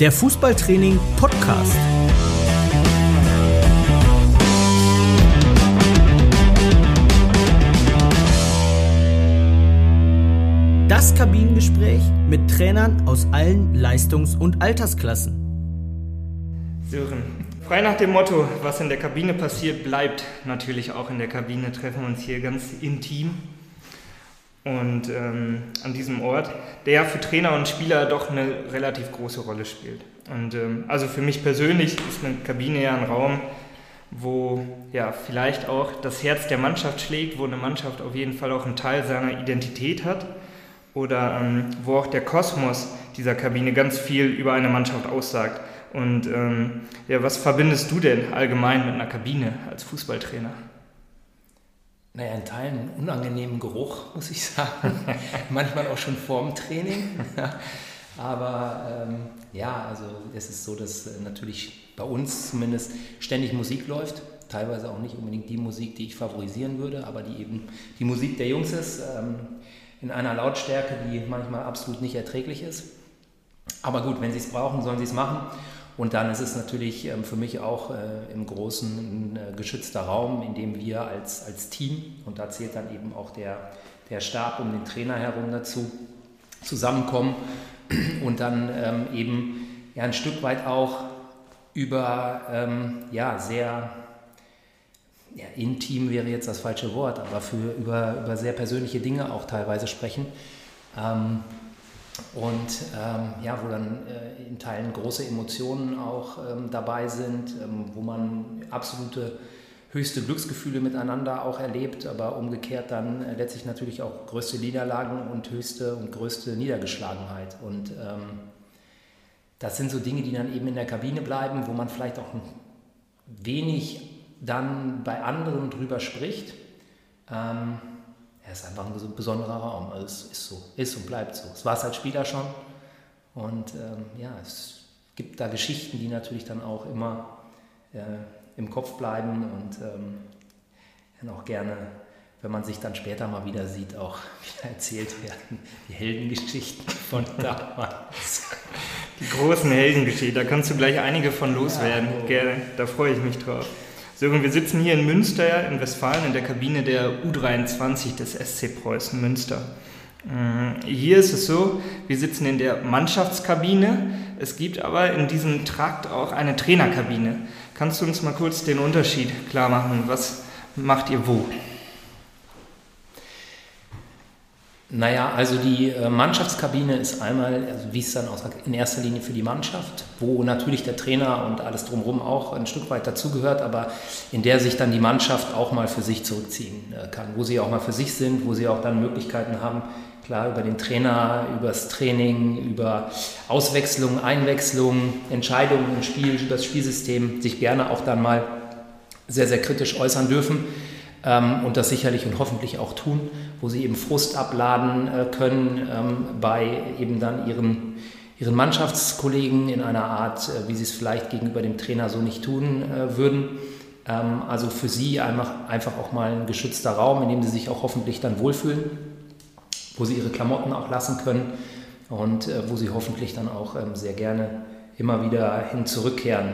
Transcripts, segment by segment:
Der Fußballtraining Podcast. Das Kabinengespräch mit Trainern aus allen Leistungs- und Altersklassen. Sören, frei nach dem Motto, was in der Kabine passiert, bleibt natürlich auch in der Kabine, treffen wir uns hier ganz intim und ähm, an diesem Ort, der für Trainer und Spieler doch eine relativ große Rolle spielt. Und ähm, also für mich persönlich ist eine Kabine ja ein Raum, wo ja vielleicht auch das Herz der Mannschaft schlägt, wo eine Mannschaft auf jeden Fall auch einen Teil seiner Identität hat oder ähm, wo auch der Kosmos dieser Kabine ganz viel über eine Mannschaft aussagt. Und ähm, ja, was verbindest du denn allgemein mit einer Kabine als Fußballtrainer? Naja, in Teilen einen unangenehmen Geruch, muss ich sagen. Manchmal auch schon vorm Training. Aber ähm, ja, also es ist so, dass äh, natürlich bei uns zumindest ständig Musik läuft. Teilweise auch nicht unbedingt die Musik, die ich favorisieren würde, aber die eben die Musik der Jungs ist, ähm, in einer Lautstärke, die manchmal absolut nicht erträglich ist. Aber gut, wenn sie es brauchen, sollen sie es machen. Und dann ist es natürlich ähm, für mich auch äh, im Großen ein äh, geschützter Raum, in dem wir als, als Team, und da zählt dann eben auch der, der Stab um den Trainer herum dazu, zusammenkommen und dann ähm, eben ja, ein Stück weit auch über ähm, ja, sehr ja, intim wäre jetzt das falsche Wort, aber für, über, über sehr persönliche Dinge auch teilweise sprechen. Und ähm, ja, wo dann äh, in Teilen große Emotionen auch ähm, dabei sind, ähm, wo man absolute höchste Glücksgefühle miteinander auch erlebt, aber umgekehrt dann äh, letztlich natürlich auch größte Niederlagen und höchste und größte Niedergeschlagenheit. Und ähm, das sind so Dinge, die dann eben in der Kabine bleiben, wo man vielleicht auch wenig dann bei anderen drüber spricht. Ähm, er ist einfach ein besonderer Raum. Also es ist so, ist und bleibt so. Es war es als Spieler schon. Und ähm, ja, es gibt da Geschichten, die natürlich dann auch immer äh, im Kopf bleiben und ähm, dann auch gerne, wenn man sich dann später mal wieder sieht, auch wieder erzählt werden. Die Heldengeschichten von damals. Die großen Heldengeschichten, da kannst du gleich einige von loswerden. Ja, oh. Gerne, da freue ich mich drauf. Sören, wir sitzen hier in Münster, in Westfalen, in der Kabine der U23 des SC Preußen Münster. Mm, hier ist es so, wir sitzen in der Mannschaftskabine. Es gibt aber in diesem Trakt auch eine Trainerkabine. Kannst du uns mal kurz den Unterschied klar machen? Was macht ihr wo? Naja, also die äh, Mannschaftskabine ist einmal, also wie es dann aussagt, in erster Linie für die Mannschaft, wo natürlich der Trainer und alles drumherum auch ein Stück weit dazugehört, aber in der sich dann die Mannschaft auch mal für sich zurückziehen äh, kann, wo sie auch mal für sich sind, wo sie auch dann Möglichkeiten haben, klar über den Trainer, über das Training, über Auswechslung, Einwechslung, Entscheidungen im Spiel, über das Spielsystem sich gerne auch dann mal sehr, sehr kritisch äußern dürfen und das sicherlich und hoffentlich auch tun, wo sie eben Frust abladen äh, können ähm, bei eben dann ihren, ihren Mannschaftskollegen in einer Art, äh, wie sie es vielleicht gegenüber dem Trainer so nicht tun äh, würden. Ähm, also für sie einfach, einfach auch mal ein geschützter Raum, in dem sie sich auch hoffentlich dann wohlfühlen, wo sie ihre Klamotten auch lassen können und wo sie hoffentlich dann auch ähm, sehr gerne immer wieder hin zurückkehren.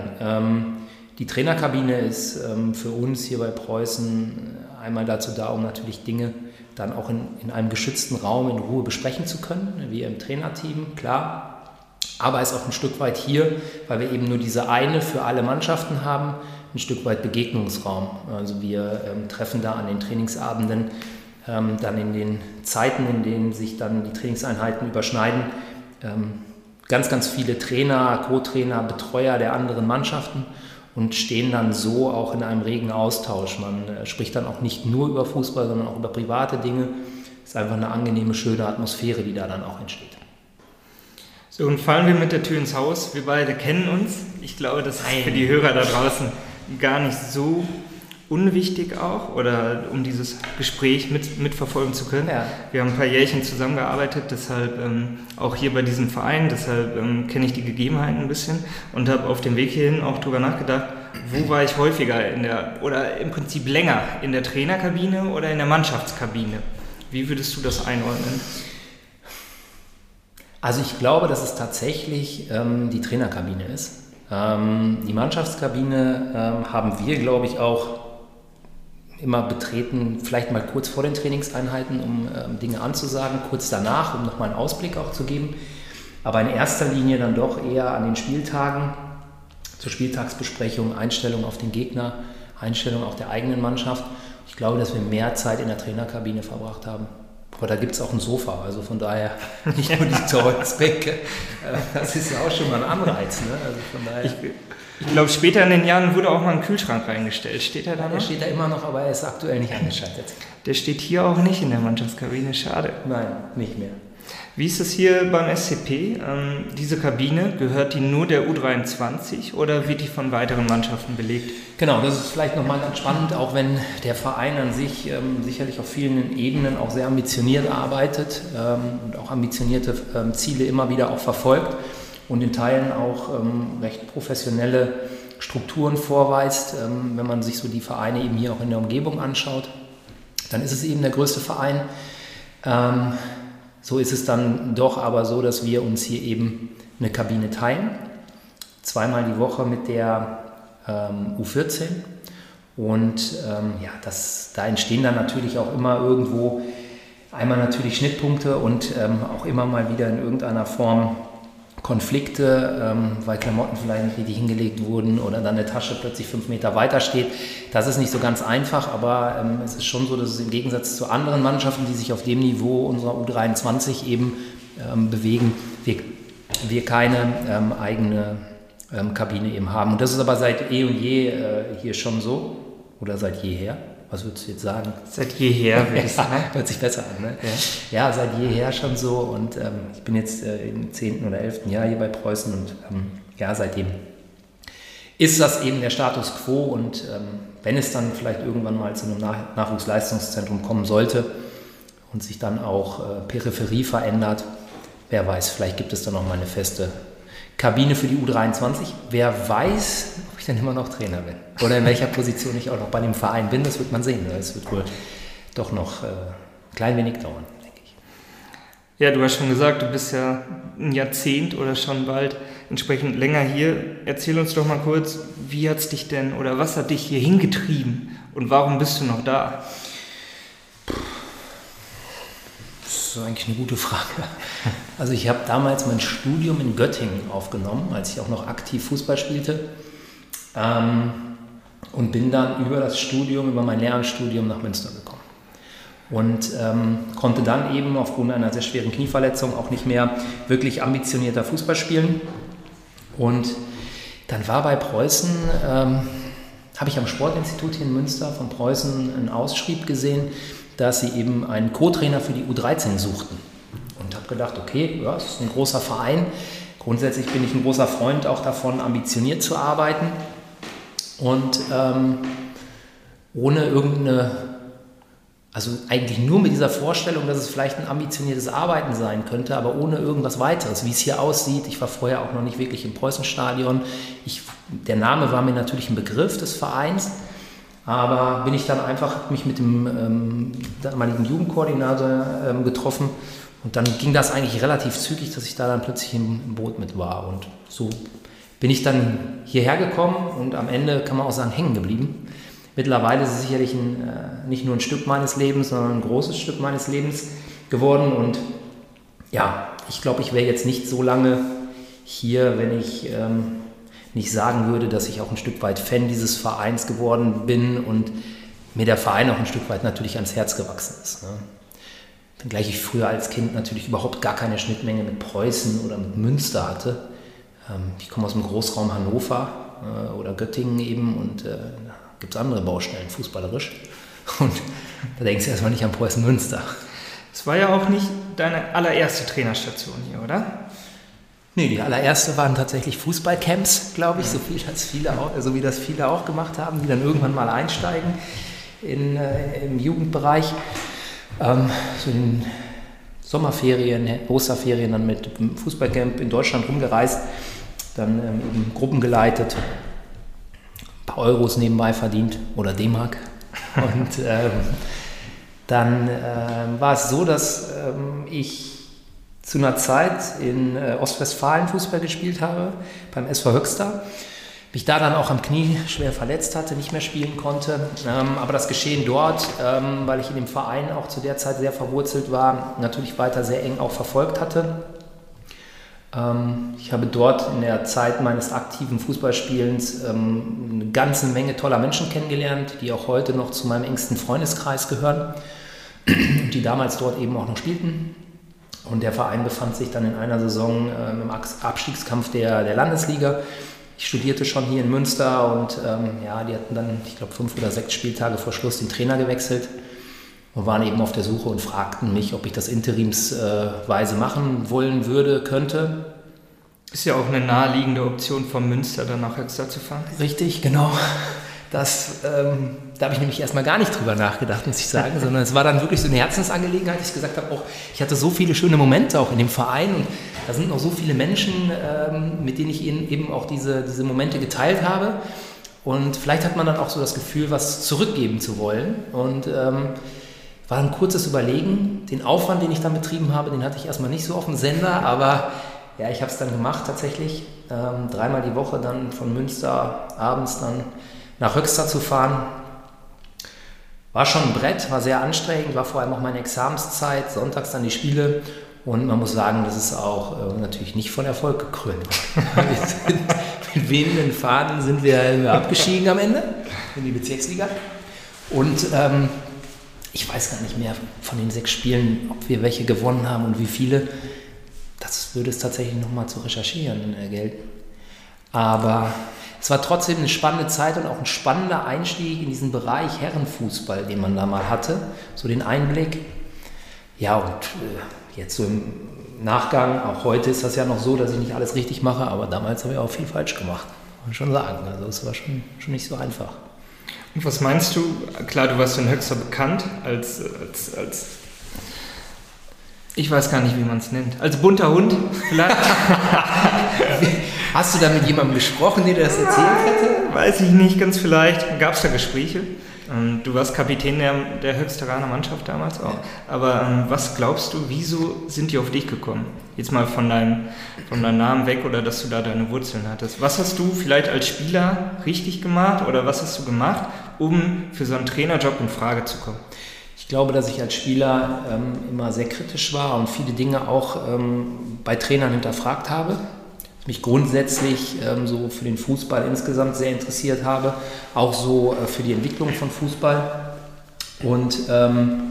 Die Trainerkabine ist ähm, für uns hier bei Preußen einmal dazu da, um natürlich Dinge dann auch in, in einem geschützten Raum in Ruhe besprechen zu können, wie im Trainerteam, klar. Aber ist auch ein Stück weit hier, weil wir eben nur diese eine für alle Mannschaften haben, ein Stück weit Begegnungsraum. Also wir ähm, treffen da an den Trainingsabenden ähm, dann in den Zeiten, in denen sich dann die Trainingseinheiten überschneiden, ähm, ganz, ganz viele Trainer, Co-Trainer, Betreuer der anderen Mannschaften und stehen dann so auch in einem regen Austausch. Man äh, spricht dann auch nicht nur über Fußball, sondern auch über private Dinge. Es ist einfach eine angenehme, schöne Atmosphäre, die da dann auch entsteht. So, und fallen wir mit der Tür ins Haus. Wir beide kennen uns. Ich glaube, das ist für die Hörer da draußen gar nicht so unwichtig auch oder um dieses Gespräch mit, mitverfolgen zu können. Ja. Wir haben ein paar Jährchen zusammengearbeitet, deshalb ähm, auch hier bei diesem Verein, deshalb ähm, kenne ich die Gegebenheiten ein bisschen und habe auf dem Weg hierhin auch darüber nachgedacht, wo war ich häufiger in der oder im Prinzip länger in der Trainerkabine oder in der Mannschaftskabine. Wie würdest du das einordnen? Also ich glaube, dass es tatsächlich ähm, die Trainerkabine ist. Ähm, die Mannschaftskabine ähm, haben wir, glaube ich, auch immer betreten, vielleicht mal kurz vor den Trainingseinheiten, um ähm, Dinge anzusagen, kurz danach, um nochmal einen Ausblick auch zu geben. Aber in erster Linie dann doch eher an den Spieltagen, zur Spieltagsbesprechung, Einstellung auf den Gegner, Einstellung auch der eigenen Mannschaft. Ich glaube, dass wir mehr Zeit in der Trainerkabine verbracht haben. Aber da gibt es auch ein Sofa, also von daher nicht nur die Holzbänke. Äh, das ist ja auch schon mal ein Anreiz. Ne? Also von daher. Ich, ich glaube, später in den Jahren wurde auch mal ein Kühlschrank reingestellt. Steht er da noch? Der steht da immer noch, aber er ist aktuell nicht angeschaltet. Der steht hier auch nicht in der Mannschaftskabine, schade. Nein, nicht mehr. Wie ist es hier beim SCP? Ähm, diese Kabine, gehört die nur der U23 oder wird die von weiteren Mannschaften belegt? Genau, das ist vielleicht nochmal ganz spannend, auch wenn der Verein an sich ähm, sicherlich auf vielen Ebenen auch sehr ambitioniert arbeitet ähm, und auch ambitionierte ähm, Ziele immer wieder auch verfolgt und in Teilen auch ähm, recht professionelle Strukturen vorweist. Ähm, wenn man sich so die Vereine eben hier auch in der Umgebung anschaut, dann ist es eben der größte Verein. So ist es dann doch aber so, dass wir uns hier eben eine Kabine teilen. Zweimal die Woche mit der ähm, U14. Und ähm, ja, das, da entstehen dann natürlich auch immer irgendwo einmal natürlich Schnittpunkte und ähm, auch immer mal wieder in irgendeiner Form Konflikte, ähm, weil Klamotten vielleicht nicht richtig hingelegt wurden oder dann eine Tasche plötzlich fünf Meter weiter steht. Das ist nicht so ganz einfach, aber ähm, es ist schon so, dass es im Gegensatz zu anderen Mannschaften, die sich auf dem Niveau unserer U23 eben ähm, bewegen, wir, wir keine ähm, eigene ähm, Kabine eben haben. Und das ist aber seit eh und je äh, hier schon so oder seit jeher. Was würdest du jetzt sagen? Seit jeher, würde ich sagen. Hört sich besser an, ne? Ja, ja seit jeher schon so. Und ähm, ich bin jetzt äh, im 10. oder 11. Jahr hier bei Preußen und ähm, ja, seitdem ist das eben der Status quo. Und ähm, wenn es dann vielleicht irgendwann mal zu einem Nach Nachwuchsleistungszentrum kommen sollte und sich dann auch äh, Peripherie verändert, wer weiß, vielleicht gibt es dann noch mal eine feste Kabine für die U23. Wer weiß, ich dann immer noch Trainer bin oder in welcher Position ich auch noch bei dem Verein bin, das wird man sehen. Es wird wohl doch noch äh, ein klein wenig dauern, denke ich. Ja, du hast schon gesagt, du bist ja ein Jahrzehnt oder schon bald entsprechend länger hier. Erzähl uns doch mal kurz, wie hat es dich denn oder was hat dich hier hingetrieben und warum bist du noch da? Das ist eigentlich eine gute Frage. Also ich habe damals mein Studium in Göttingen aufgenommen, als ich auch noch aktiv Fußball spielte. Ähm, und bin dann über das Studium, über mein Lehramtsstudium nach Münster gekommen. Und ähm, konnte dann eben aufgrund einer sehr schweren Knieverletzung auch nicht mehr wirklich ambitionierter Fußball spielen. Und dann war bei Preußen, ähm, habe ich am Sportinstitut hier in Münster von Preußen einen Ausschrieb gesehen, dass sie eben einen Co-Trainer für die U13 suchten. Und habe gedacht, okay, ja, das ist ein großer Verein. Grundsätzlich bin ich ein großer Freund auch davon, ambitioniert zu arbeiten. Und ähm, ohne irgendeine, also eigentlich nur mit dieser Vorstellung, dass es vielleicht ein ambitioniertes Arbeiten sein könnte, aber ohne irgendwas weiteres, wie es hier aussieht. Ich war vorher auch noch nicht wirklich im Preußenstadion. Ich, der Name war mir natürlich ein Begriff des Vereins. Aber bin ich dann einfach mich mit dem ähm, damaligen Jugendkoordinator ähm, getroffen und dann ging das eigentlich relativ zügig, dass ich da dann plötzlich im Boot mit war. Und so bin ich dann hierher gekommen und am Ende kann man auch sagen, hängen geblieben. Mittlerweile ist es sicherlich ein, äh, nicht nur ein Stück meines Lebens, sondern ein großes Stück meines Lebens geworden. Und ja, ich glaube, ich wäre jetzt nicht so lange hier, wenn ich ähm, nicht sagen würde, dass ich auch ein Stück weit Fan dieses Vereins geworden bin und mir der Verein auch ein Stück weit natürlich ans Herz gewachsen ist. Ne? Wenngleich ich früher als Kind natürlich überhaupt gar keine Schnittmenge mit Preußen oder mit Münster hatte. Ähm, ich komme aus dem Großraum Hannover äh, oder Göttingen eben und äh, da gibt es andere Baustellen, fußballerisch. Und da denkst du erstmal nicht an Preußen Münster. Es war ja auch nicht deine allererste Trainerstation hier, oder? Nee, die allererste waren tatsächlich Fußballcamps, glaube ich, so, viel als viele auch, so wie das viele auch gemacht haben, die dann irgendwann mal einsteigen in, äh, im Jugendbereich. Ähm, so in Sommerferien, Osterferien dann mit dem Fußballcamp in Deutschland rumgereist, dann ähm, eben Gruppen geleitet, ein paar Euros nebenbei verdient oder D-Mark. Und ähm, dann äh, war es so, dass ähm, ich zu einer Zeit in äh, Ostwestfalen Fußball gespielt habe, beim SV Höxter. Mich da dann auch am Knie schwer verletzt hatte, nicht mehr spielen konnte. Ähm, aber das Geschehen dort, ähm, weil ich in dem Verein auch zu der Zeit sehr verwurzelt war, natürlich weiter sehr eng auch verfolgt hatte. Ähm, ich habe dort in der Zeit meines aktiven Fußballspielens ähm, eine ganze Menge toller Menschen kennengelernt, die auch heute noch zu meinem engsten Freundeskreis gehören die damals dort eben auch noch spielten. Und der Verein befand sich dann in einer Saison ähm, im Abstiegskampf der, der Landesliga. Ich studierte schon hier in Münster und ähm, ja, die hatten dann, ich glaube, fünf oder sechs Spieltage vor Schluss den Trainer gewechselt und waren eben auf der Suche und fragten mich, ob ich das interimsweise machen wollen würde, könnte. Ist ja auch eine naheliegende Option von Münster dann nach Höxter zu fahren. Richtig, genau. Das, ähm, da habe ich nämlich erstmal gar nicht drüber nachgedacht, muss ich sagen, sondern es war dann wirklich so eine Herzensangelegenheit, dass ich gesagt habe, auch ich hatte so viele schöne Momente auch in dem Verein und da sind noch so viele Menschen, ähm, mit denen ich eben auch diese, diese Momente geteilt habe. Und vielleicht hat man dann auch so das Gefühl, was zurückgeben zu wollen. Und ähm, war ein kurzes Überlegen. Den Aufwand, den ich dann betrieben habe, den hatte ich erstmal nicht so auf dem Sender, aber ja, ich habe es dann gemacht tatsächlich. Ähm, dreimal die Woche dann von Münster abends dann nach Höxter zu fahren, war schon ein Brett, war sehr anstrengend, war vor allem auch meine Examenszeit, sonntags dann die Spiele. Und man muss sagen, das ist auch äh, natürlich nicht von Erfolg gekrönt. mit wenigen Fahnen sind wir abgestiegen am Ende in die Bezirksliga. Und ähm, ich weiß gar nicht mehr von den sechs Spielen, ob wir welche gewonnen haben und wie viele. Das würde es tatsächlich nochmal zu recherchieren gelten. Aber es war trotzdem eine spannende Zeit und auch ein spannender Einstieg in diesen Bereich Herrenfußball, den man da mal hatte. So den Einblick. Ja, und äh, jetzt so im Nachgang, auch heute ist das ja noch so, dass ich nicht alles richtig mache, aber damals habe ich auch viel falsch gemacht. Muss man schon sagen. Also es war schon, schon nicht so einfach. Was meinst du? Klar, du warst in Höxter bekannt als, als, als ich weiß gar nicht, wie man es nennt. Als bunter Hund vielleicht. Hast du da mit jemandem gesprochen, der dir das erzählt hätte? Weiß ich nicht, ganz vielleicht. Gab es da Gespräche? Ähm, du warst Kapitän der, der Höchsteraner Mannschaft damals auch. Aber ähm, was glaubst du, wieso sind die auf dich gekommen? Jetzt mal von deinem, von deinem Namen weg oder dass du da deine Wurzeln hattest. Was hast du vielleicht als Spieler richtig gemacht oder was hast du gemacht, um für so einen Trainerjob in Frage zu kommen? Ich glaube, dass ich als Spieler ähm, immer sehr kritisch war und viele Dinge auch ähm, bei Trainern hinterfragt habe mich grundsätzlich ähm, so für den Fußball insgesamt sehr interessiert habe, auch so äh, für die Entwicklung von Fußball und ähm,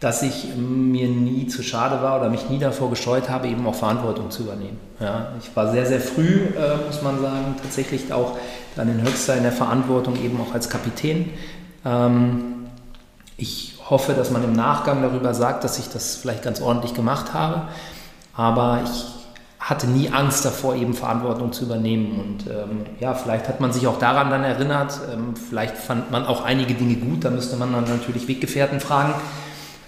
dass ich mir nie zu schade war oder mich nie davor gescheut habe, eben auch Verantwortung zu übernehmen. Ja, ich war sehr, sehr früh, äh, muss man sagen, tatsächlich auch dann in Höchster in der Verantwortung eben auch als Kapitän. Ähm, ich hoffe, dass man im Nachgang darüber sagt, dass ich das vielleicht ganz ordentlich gemacht habe, aber ich hatte nie Angst davor, eben Verantwortung zu übernehmen. Und ähm, ja, vielleicht hat man sich auch daran dann erinnert. Ähm, vielleicht fand man auch einige Dinge gut. Da müsste man dann natürlich Weggefährten fragen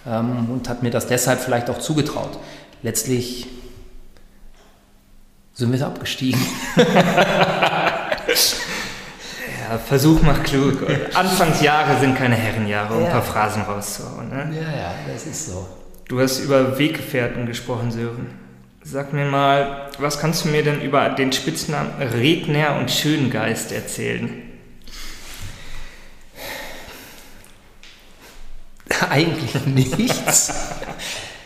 ähm, und hat mir das deshalb vielleicht auch zugetraut. Letztlich sind wir abgestiegen. ja, Versuch macht klug. Anfangsjahre sind keine Herrenjahre, um ja. ein paar Phrasen rauszuhauen. Ne? Ja, ja, das ist so. Du hast über Weggefährten gesprochen, Sören. Sag mir mal, was kannst du mir denn über den Spitznamen Redner und Schöngeist erzählen? Eigentlich nichts.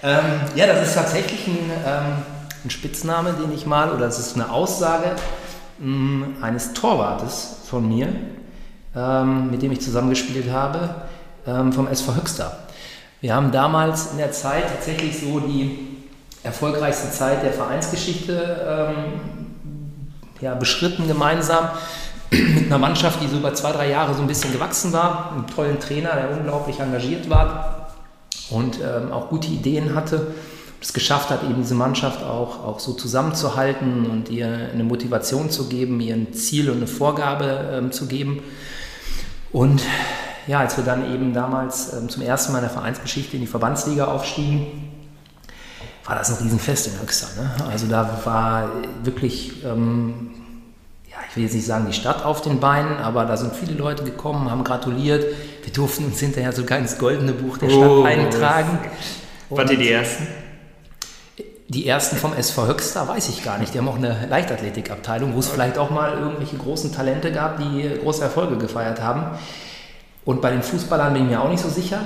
ähm, ja, das ist tatsächlich ein, ähm, ein, Spitzname, den ich mal, oder es ist eine Aussage mh, mm, eines Torwartes von mir, ähm, mit dem ich zusammengespielt habe, ähm, vom SV Höxter. Wir haben damals in der Zeit tatsächlich so die erfolgreichste Zeit der Vereinsgeschichte ähm, ja, beschritten gemeinsam mit einer Mannschaft, die so über zwei, drei Jahre so ein bisschen gewachsen war, einem tollen Trainer, der unglaublich engagiert war und ähm, auch gute Ideen hatte. Es geschafft hat, eben diese Mannschaft auch, auch so zusammenzuhalten und ihr eine Motivation zu geben, ihr ein Ziel und eine Vorgabe ähm, zu geben. Und ja, als wir dann eben damals ähm, zum ersten Mal in der Vereinsgeschichte in die Verbandsliga aufstiegen, war das ein Riesenfest in Höxter. Ne? Also da war wirklich, ähm, ja, ich will jetzt nicht sagen die Stadt auf den Beinen, aber da sind viele Leute gekommen, haben gratuliert. Wir durften uns hinterher sogar ins goldene Buch der Stadt oh, eintragen. Wart ihr die Ersten? die ersten vom SV Höxter weiß ich gar nicht. Die haben auch eine Leichtathletikabteilung, wo es vielleicht auch mal irgendwelche großen Talente gab, die große Erfolge gefeiert haben. Und bei den Fußballern bin ich mir auch nicht so sicher.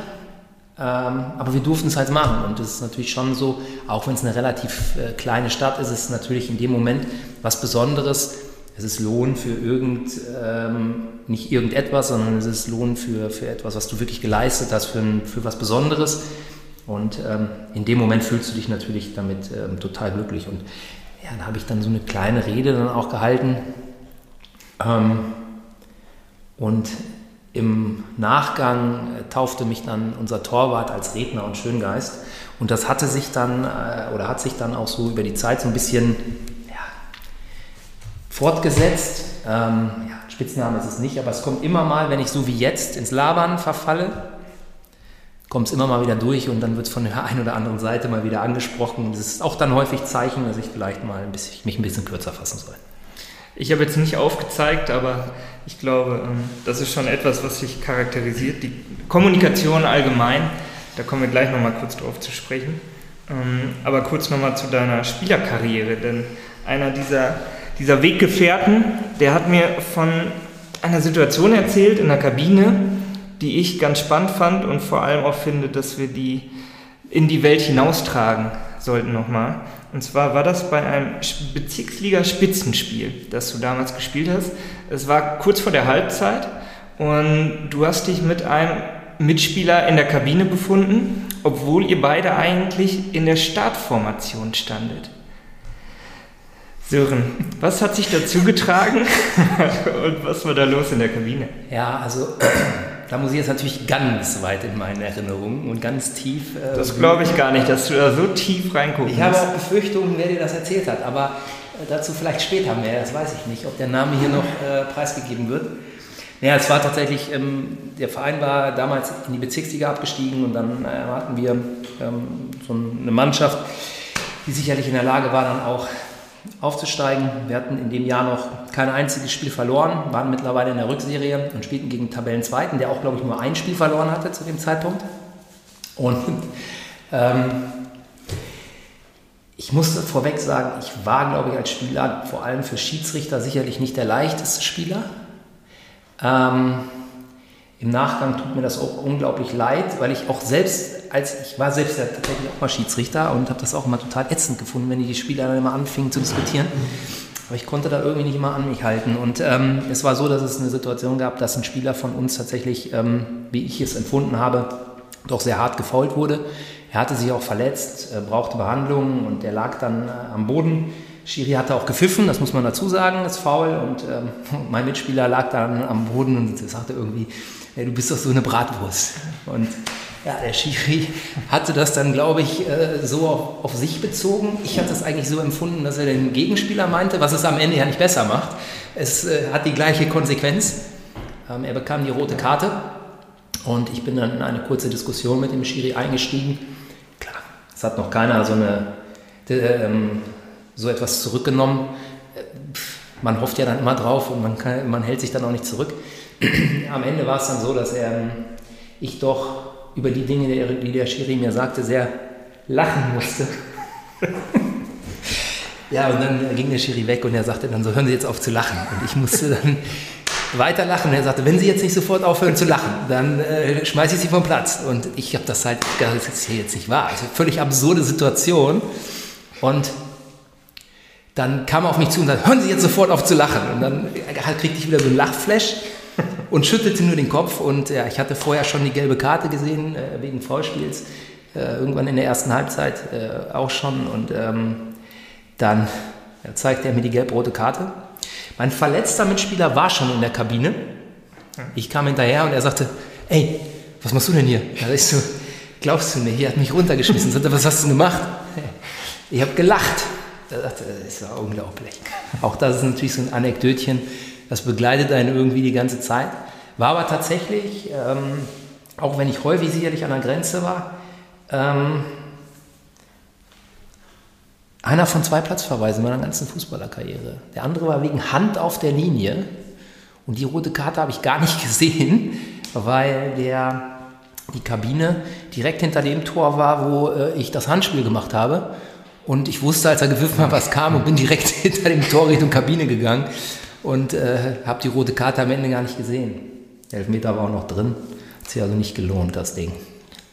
Ähm, aber wir durften es halt machen. Und es ist natürlich schon so, auch wenn es eine relativ äh, kleine Stadt ist, ist es natürlich in dem Moment was Besonderes. Es ist Lohn für irgend, ähm, nicht irgendetwas, sondern es ist Lohn für, für etwas, was du wirklich geleistet hast, für, ein, für was Besonderes. Und ähm, in dem Moment fühlst du dich natürlich damit ähm, total glücklich. Und ja, da habe ich dann so eine kleine Rede dann auch gehalten. Ähm, und im Nachgang äh, taufte mich dann unser Torwart als Redner und Schöngeist. Und das hatte sich dann äh, oder hat sich dann auch so über die Zeit so ein bisschen fortgesetzt. Ähm, ja, Spitzname ist es nicht, aber es kommt immer mal, wenn ich so wie jetzt ins Labern verfalle, kommt es immer mal wieder durch und dann wird es von der einen oder anderen Seite mal wieder angesprochen. Das ist auch dann häufig Zeichen, dass ich vielleicht mal ein bisschen, mich ein bisschen kürzer fassen soll. Ich habe jetzt nicht aufgezeigt, aber ich glaube, ähm, das ist schon etwas, was sich charakterisiert. Die Kommunikation allgemein, da kommen wir gleich nochmal kurz drauf zu sprechen. Ähm, aber kurz nochmal zu deiner Spielerkarriere, denn einer dieser, dieser Weggefährten, der hat mir von einer Situation erzählt in der Kabine, die ich ganz spannend fand und vor allem auch finde, dass wir die in die Welt hinaustragen sollten nochmal. Und zwar war das bei einem Bezirksliga-Spitzenspiel, das du damals gespielt hast. Es war kurz vor der Halbzeit und du hast dich mit einem Mitspieler in der Kabine befunden, obwohl ihr beide eigentlich in der Startformation standet. Sören, was hat sich dazu getragen und was war da los in der Kabine? Ja, also da muss ich jetzt natürlich ganz weit in meinen Erinnerungen und ganz tief. Äh, das glaube ich gar nicht, dass du da so tief reinguckst. Ich habe auch Befürchtungen, wer dir das erzählt hat, aber äh, dazu vielleicht später mehr, das weiß ich nicht, ob der Name hier noch äh, preisgegeben wird. Naja, es war tatsächlich, ähm, der Verein war damals in die Bezirksliga abgestiegen und dann äh, hatten wir ähm, so eine Mannschaft, die sicherlich in der Lage war, dann auch aufzusteigen. Wir hatten in dem Jahr noch kein einziges Spiel verloren, waren mittlerweile in der Rückserie und spielten gegen Tabellenzweiten, der auch, glaube ich, nur ein Spiel verloren hatte zu dem Zeitpunkt. Und ähm, ich muss vorweg sagen, ich war, glaube ich, als Spieler vor allem für Schiedsrichter sicherlich nicht der leichteste Spieler. Ähm, Im Nachgang tut mir das auch unglaublich leid, weil ich auch selbst als ich war selbst ja tatsächlich auch mal Schiedsrichter und habe das auch immer total ätzend gefunden, wenn die Spieler dann immer anfingen zu diskutieren. Aber ich konnte da irgendwie nicht immer an mich halten. Und ähm, es war so, dass es eine Situation gab, dass ein Spieler von uns tatsächlich, ähm, wie ich es empfunden habe, doch sehr hart gefault wurde. Er hatte sich auch verletzt, brauchte Behandlung und er lag dann äh, am Boden. Schiri hatte auch gepfiffen, das muss man dazu sagen, ist faul. Und ähm, mein Mitspieler lag dann am Boden und sagte irgendwie, hey, du bist doch so eine Bratwurst. Und ja, der Schiri hatte das dann, glaube ich, äh, so auf, auf, sich bezogen. Ich hatte es eigentlich so empfunden, dass er den Gegenspieler meinte, was es am Ende ja nicht besser macht. Es äh, hat die gleiche Konsequenz. Ähm, er bekam die rote Karte und ich bin dann in eine kurze Diskussion mit dem Schiri eingestiegen. Klar, es hat noch keiner so, eine, ähm, so etwas zurückgenommen. Äh, man hofft ja dann immer drauf und man, kann, man hält sich dann auch nicht zurück. am Ende war es dann so, dass er, ähm, ich doch über die Dinge, die der Schiri mir sagte, sehr lachen musste. ja, und dann ging der Schiri weg und er sagte dann so, hören Sie jetzt auf zu lachen. Und ich musste dann weiter lachen. Und er sagte, wenn Sie jetzt nicht sofort aufhören zu lachen, dann äh, schmeiße ich Sie vom Platz. Und ich habe das halt, das ist hier jetzt nicht wahr. Also völlig absurde Situation. Und dann kam er auf mich zu und sagte, hören Sie jetzt sofort auf zu lachen. Und dann kriegte ich wieder so ein Lachflash und schüttelte nur den Kopf. Und ja, ich hatte vorher schon die gelbe Karte gesehen äh, wegen Foulspiels. Äh, irgendwann in der ersten Halbzeit äh, auch schon. Und ähm, dann ja, zeigte er mir die gelb-rote Karte. Mein verletzter Mitspieler war schon in der Kabine. Ich kam hinterher und er sagte, ey, was machst du denn hier? Da ich so, glaubst du nicht, er hat mich runtergeschmissen. Sagte, was hast du gemacht? Ich habe gelacht. Da dachte, das war unglaublich. Auch das ist natürlich so ein Anekdötchen das begleitet einen irgendwie die ganze Zeit. War aber tatsächlich, ähm, auch wenn ich häufig sicherlich an der Grenze war, ähm, einer von zwei Platzverweisen meiner ganzen Fußballerkarriere. Der andere war wegen Hand auf der Linie. Und die rote Karte habe ich gar nicht gesehen, weil der, die Kabine direkt hinter dem Tor war, wo äh, ich das Handspiel gemacht habe. Und ich wusste, als er gepfiffen hat, was kam und bin direkt hinter dem Tor Richtung Kabine gegangen und äh, habe die rote Karte am Ende gar nicht gesehen. Elfmeter war auch noch drin. Hat sich also nicht gelohnt, das Ding.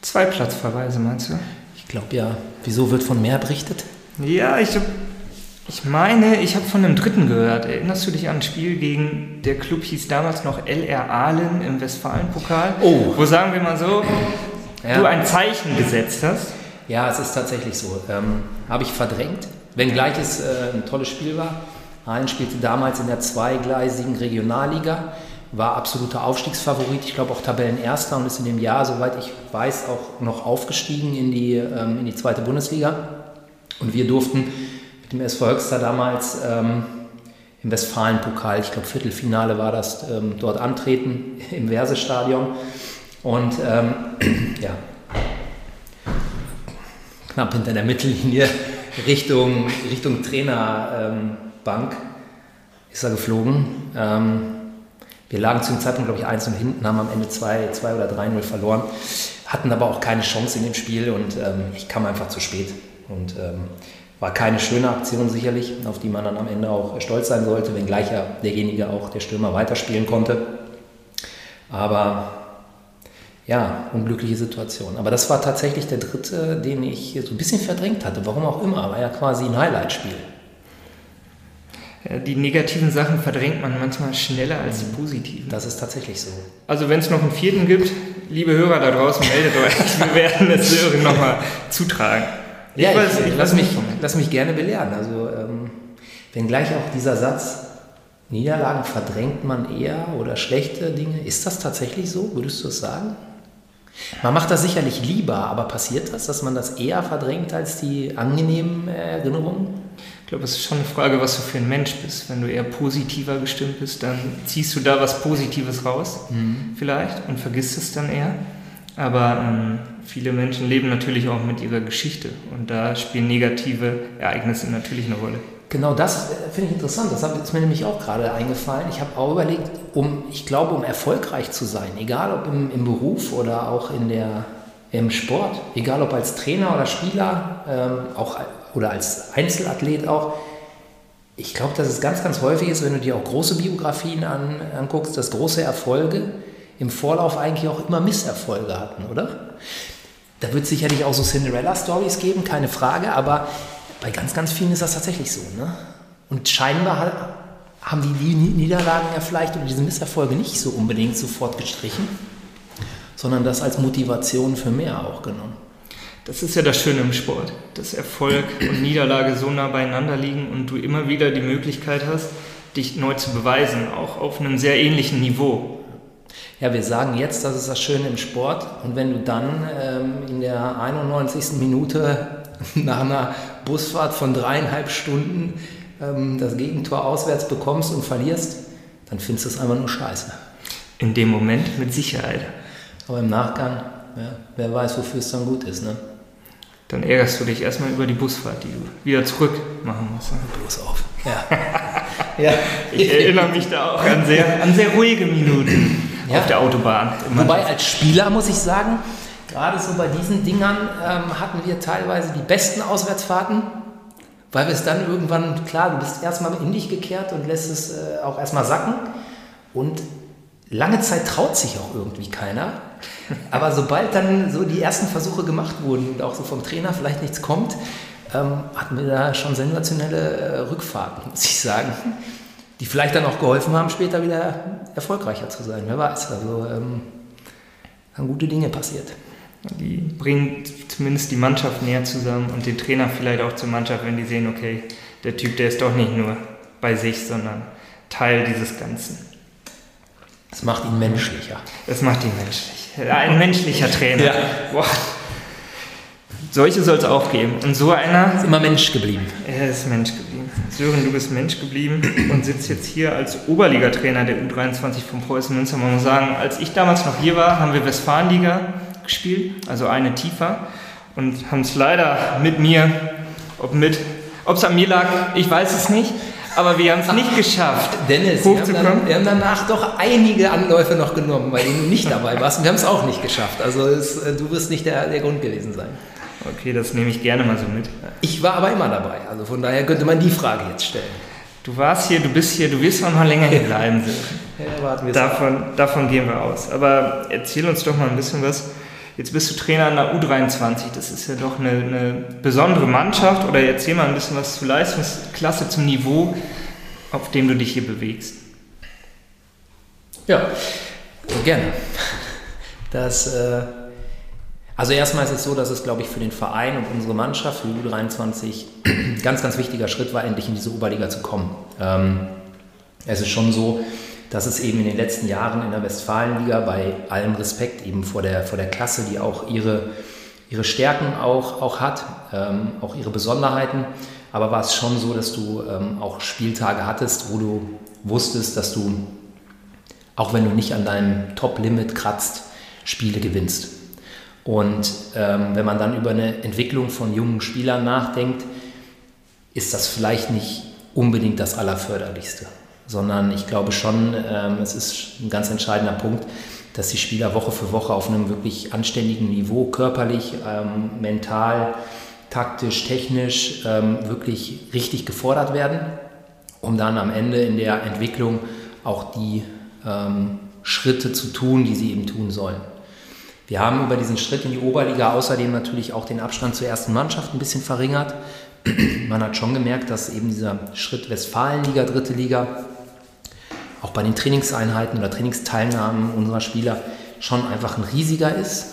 Zwei Platzverweise, meinst du? Ich glaube ja. Wieso wird von mehr berichtet? Ja, ich, ich meine, ich habe von einem dritten gehört. Erinnerst du dich an ein Spiel gegen, der Club hieß damals noch LR Ahlen im Westfalenpokal? Oh. Wo sagen wir mal so, Ja. du ein Zeichen gesetzt hast. Ja, es ist tatsächlich so. Ähm, Habe ich verdrängt, wenngleich es äh, ein tolles Spiel war. Aalen spielte damals in der zweigleisigen Regionalliga, war absoluter Aufstiegsfavorit, ich glaube auch Tabellenerster und ist in dem Jahr, soweit ich weiß, auch noch aufgestiegen in die, ähm, in die zweite Bundesliga. Und wir durften mit dem SV Höxter damals ähm, im Westfalenpokal, ich glaube Viertelfinale war das, ähm, dort antreten im Versestadion. Und ähm, ja, knapp hinter der Mittellinie Richtung, Richtung Trainerbank ist er geflogen. Ähm, wir lagen zu dem Zeitpunkt, glaube ich, 1 und hinten, haben am Ende 2, 2 oder 3-0 verloren, hatten aber auch keine Chance in dem Spiel und ähm, ich kam einfach zu spät. Und ähm, war keine schöne Aktion sicherlich, auf die man dann am Ende auch stolz sein sollte, wenngleich ja derjenige auch, der Stürmer, weiterspielen konnte. Aber ja, unglückliche Situation. Aber das war tatsächlich der dritte, den ich so ein bisschen verdrängt hatte. Warum auch immer, war ja quasi ein Highlight-Spiel. Ja, die negativen Sachen verdrängt man manchmal schneller als die positiven. Das ist tatsächlich so. Also wenn es noch einen vierten gibt, liebe Hörer da draußen, meldet euch. Wir werden es Sören nochmal zutragen. Ja, ich, weiß- ich lass, weiß mich, lass mich gerne belehren. Also, ähm, wenngleich auch dieser Satz, Niederlagen verdrängt man eher oder schlechte Dinge, ist das tatsächlich so? Würdest du es sagen? Man macht das sicherlich lieber, aber passiert das, dass man das eher verdrängt als die angenehmen Erinnerungen? Ich glaube, es ist schon eine Frage, was du für ein Mensch bist. Wenn du eher positiver gestimmt bist, dann ziehst du da was Positives raus, vielleicht, und vergisst es dann eher. Aber ähm, viele Menschen leben natürlich auch mit ihrer Geschichte und da spielen negative Ereignisse natürlich eine Rolle. Genau das äh, finde ich interessant. Das ist mir nämlich auch gerade eingefallen. Ich habe auch überlegt, um, ich glaube, um erfolgreich zu sein, egal ob im, im Beruf oder auch in der, im Sport, egal ob als Trainer oder Spieler, ähm, auch, oder als Einzelathlet auch, ich glaube, dass es ganz, ganz häufig ist, wenn du dir auch große Biografien an, anguckst, dass große Erfolge im Vorlauf eigentlich auch immer Misserfolge hatten, oder? Da wird es sicherlich auch so Cinderella-Stories geben, keine Frage, aber bei ganz, ganz vielen ist das tatsächlich so. Ne? Und scheinbar ha- haben die, die Niederlagen ja vielleicht oder diese Misserfolge nicht so unbedingt sofort gestrichen, sondern das als Motivation für mehr auch genommen. Das ist ja das Schöne im Sport, dass Erfolg und Niederlage so nah beieinander liegen und du immer wieder die Möglichkeit hast, dich neu zu beweisen, auch auf einem sehr ähnlichen Niveau. Ja, wir sagen jetzt, das ist das Schöne im Sport. Und wenn du dann ähm, in der 91. Minute nach einer Busfahrt von dreieinhalb Stunden ähm, das Gegentor auswärts bekommst und verlierst, dann findest du es einfach nur scheiße. In dem Moment mit Sicherheit. Aber im Nachgang, ja, wer weiß, wofür es dann gut ist. Ne? Dann ärgerst du dich erstmal über die Busfahrt, die du wieder zurück machen musst. Bloß auf. Ja. ja. Ich erinnere mich da auch an sehr, an sehr ruhige Minuten Ja. auf der Autobahn. Wobei als Spieler muss ich sagen, gerade so bei diesen Dingern ähm, hatten wir teilweise die besten Auswärtsfahrten, weil wir es dann irgendwann, klar, du bist erstmal in dich gekehrt und lässt es äh, auch erstmal sacken. Und lange Zeit traut sich auch irgendwie keiner. Aber sobald dann so die ersten Versuche gemacht wurden und auch so vom Trainer vielleicht nichts kommt, ähm, hatten wir da schon sensationelle äh, Rückfahrten, muss ich sagen. Die vielleicht dann auch geholfen haben, später wieder erfolgreicher zu sein. Wer weiß. Also ähm, haben gute Dinge passiert. Die bringen zumindest die Mannschaft näher zusammen und den Trainer vielleicht auch zur Mannschaft, wenn die sehen, okay, der Typ, der ist doch nicht nur bei sich, sondern Teil dieses Ganzen. Das macht ihn menschlicher. Das macht ihn menschlich. Ein menschlicher Trainer. Ja. Boah. Solche soll es auch geben. Und so einer, Ist immer Mensch geblieben. er ist Mensch geblieben. Sören, du bist Mensch geblieben und sitzt jetzt hier als Oberligatrainer der U23 von Preußen Münster. Man muss sagen, als ich damals noch hier war, haben wir Westfalenliga gespielt, also eine tiefer. Und haben es leider mit mir, ob mit, ob es an mir lag, ich weiß es nicht, aber wir haben es nicht geschafft, Dennis, wir haben, dann, wir haben danach doch einige Anläufe noch genommen, bei denen du nicht dabei warst. Und wir haben es auch nicht geschafft. Also es, äh, du wirst nicht der, der Grund gewesen sein. Okay, das nehme ich gerne mal so mit. Ich war aber immer dabei, also von daher könnte man die Frage jetzt stellen. Du warst hier, du bist hier, du wirst auch noch länger hier bleiben. Ja, warten wir davon, davon gehen wir aus. Aber erzähl uns doch mal ein bisschen was. Jetzt bist du Trainer in der U23, das ist ja doch eine, eine besondere Mannschaft. Oder erzähl mal ein bisschen was zur Leistungsklasse, zum Niveau, auf dem du dich hier bewegst. Ja, gerne. Das, äh, also erstmal ist es so, dass es, glaube ich, für den Verein und unsere Mannschaft, für die U23, ganz, ganz wichtiger Schritt war, endlich in diese Oberliga zu kommen. Ähm, es ist schon so, dass es eben in den letzten Jahren in der Westfalenliga bei allem Respekt eben vor der, vor der Klasse, die auch ihre, ihre Stärken auch, auch hat, ähm, auch ihre Besonderheiten, aber war es schon so, dass du ähm, auch Spieltage hattest, wo du wusstest, dass du, auch wenn du nicht an deinem Top-Limit kratzt, Spiele gewinnst. Und ähm, wenn man dann über eine Entwicklung von jungen Spielern nachdenkt, ist das vielleicht nicht unbedingt das Allerförderlichste, sondern ich glaube schon, ähm, es ist ein ganz entscheidender Punkt, dass die Spieler Woche für Woche auf einem wirklich anständigen Niveau, körperlich, ähm, mental, taktisch, technisch, ähm, wirklich richtig gefordert werden, um dann am Ende in der Entwicklung auch die ähm, Schritte zu tun, die sie eben tun sollen. Wir haben über diesen Schritt in die Oberliga außerdem natürlich auch den Abstand zur ersten Mannschaft ein bisschen verringert. Man hat schon gemerkt, dass eben dieser Schritt Westfalenliga, dritte Liga, auch bei den Trainingseinheiten oder Trainingsteilnahmen unserer Spieler schon einfach ein riesiger ist.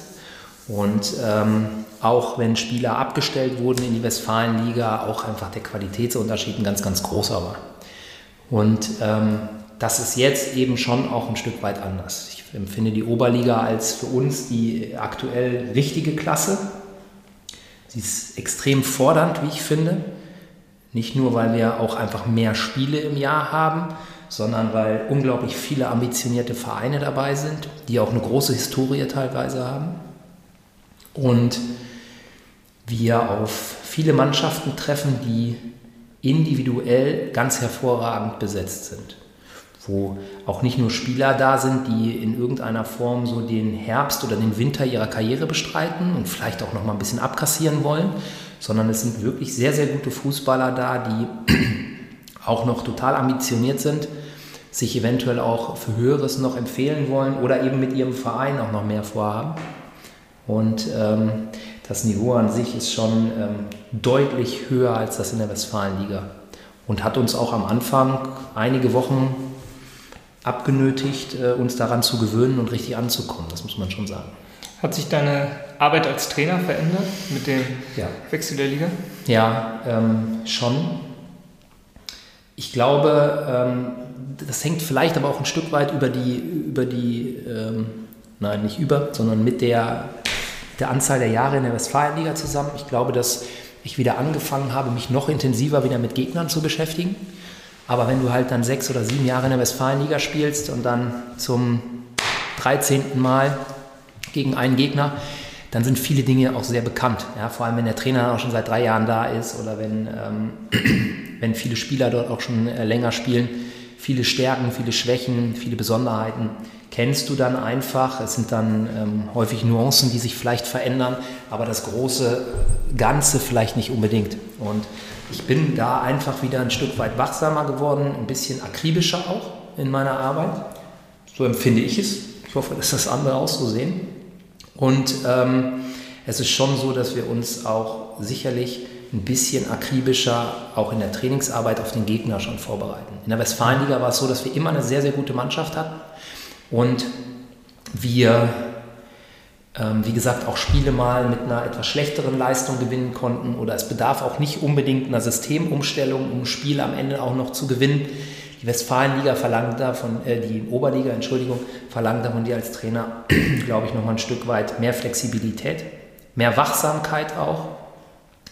Und ähm, auch wenn Spieler abgestellt wurden in die Westfalenliga, auch einfach der Qualitätsunterschied ein ganz, ganz großer war. Und ähm, das ist jetzt eben schon auch ein Stück weit anders. Ich empfinde die Oberliga als für uns die aktuell richtige Klasse. Sie ist extrem fordernd, wie ich finde. Nicht nur, weil wir auch einfach mehr Spiele im Jahr haben, sondern weil unglaublich viele ambitionierte Vereine dabei sind, die auch eine große Historie teilweise haben. Und wir auf viele Mannschaften treffen, die individuell ganz hervorragend besetzt sind wo auch nicht nur Spieler da sind, die in irgendeiner Form so den Herbst oder den Winter ihrer Karriere bestreiten und vielleicht auch noch mal ein bisschen abkassieren wollen, sondern es sind wirklich sehr, sehr gute Fußballer da, die auch noch total ambitioniert sind, sich eventuell auch für Höheres noch empfehlen wollen oder eben mit ihrem Verein auch noch mehr vorhaben. Und ähm, das Niveau an sich ist schon ähm, deutlich höher als das in der Westfalenliga und hat uns auch am Anfang einige Wochen abgenötigt, äh, uns daran zu gewöhnen und richtig anzukommen. Das muss man schon sagen. Hat sich deine Arbeit als Trainer verändert mit dem ja. Wechsel der Liga? Ja, ähm, schon. Ich glaube, ähm, das hängt vielleicht aber auch ein Stück weit über die, über die ähm, nein, nicht über, sondern mit der, der Anzahl der Jahre in der Westfalenliga zusammen. Ich glaube, dass ich wieder angefangen habe, mich noch intensiver wieder mit Gegnern zu beschäftigen. Aber wenn du halt dann sechs oder sieben Jahre in der Westfalenliga spielst und dann zum 13. Mal gegen einen Gegner, dann sind viele Dinge auch sehr bekannt. Ja, vor allem, wenn der Trainer auch schon seit drei Jahren da ist oder wenn, ähm, wenn viele Spieler dort auch schon äh, länger spielen. Viele Stärken, viele Schwächen, viele Besonderheiten kennst du dann einfach. Es sind dann ähm, häufig Nuancen, die sich vielleicht verändern, aber das große Ganze vielleicht nicht unbedingt. Und ich bin da einfach wieder ein Stück weit wachsamer geworden, ein bisschen akribischer auch in meiner Arbeit. So empfinde ich es. Ich hoffe, dass das andere auch so sehen. Und ähm, es ist schon so, dass wir uns auch sicherlich ein bisschen akribischer auch in der Trainingsarbeit auf den Gegner schon vorbereiten. In der Westfalenliga war es so, dass wir immer eine sehr, sehr gute Mannschaft hatten und wir ähm, wie gesagt, auch Spiele mal mit einer etwas schlechteren Leistung gewinnen konnten oder es bedarf auch nicht unbedingt einer Systemumstellung, um ein Spiel am Ende auch noch zu gewinnen. Die Westfalenliga verlangt davon, äh, die Oberliga, Entschuldigung, verlangt davon dir als Trainer, glaube ich, nochmal ein Stück weit mehr Flexibilität, mehr Wachsamkeit auch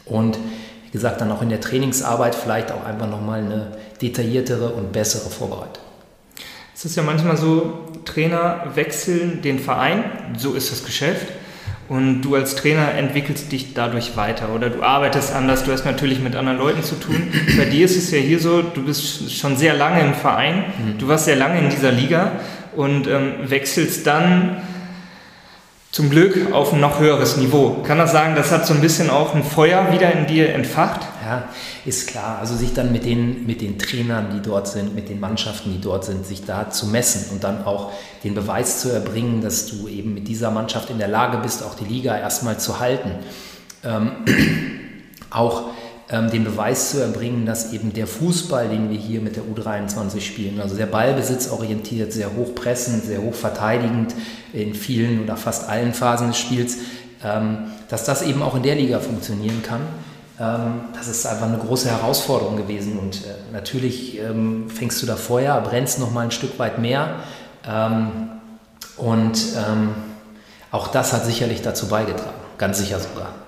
und wie gesagt, dann auch in der Trainingsarbeit vielleicht auch einfach nochmal eine detailliertere und bessere Vorbereitung. Es ist ja manchmal so, Trainer wechseln den Verein, so ist das Geschäft. Und du als Trainer entwickelst dich dadurch weiter oder du arbeitest anders, du hast natürlich mit anderen Leuten zu tun. Bei dir ist es ja hier so, du bist schon sehr lange im Verein, du warst sehr lange in dieser Liga und ähm, wechselst dann zum Glück auf ein noch höheres Niveau. Kann das sagen, das hat so ein bisschen auch ein Feuer wieder in dir entfacht? Ja, ist klar. Also sich dann mit den, mit den Trainern, die dort sind, mit den Mannschaften, die dort sind, sich da zu messen und dann auch den Beweis zu erbringen, dass du eben mit dieser Mannschaft in der Lage bist, auch die Liga erstmal zu halten. Ähm, auch den Beweis zu erbringen, dass eben der Fußball, den wir hier mit der U23 spielen, also sehr ballbesitzorientiert, sehr hoch pressend, sehr hoch verteidigend in vielen oder fast allen Phasen des Spiels, ähm, dass das eben auch in der Liga funktionieren kann. Ähm, das ist einfach eine große Herausforderung gewesen und äh, natürlich ähm, fängst du da Feuer, brennst noch mal ein Stück weit mehr ähm, und ähm, auch das hat sicherlich dazu beigetragen, ganz sicher sogar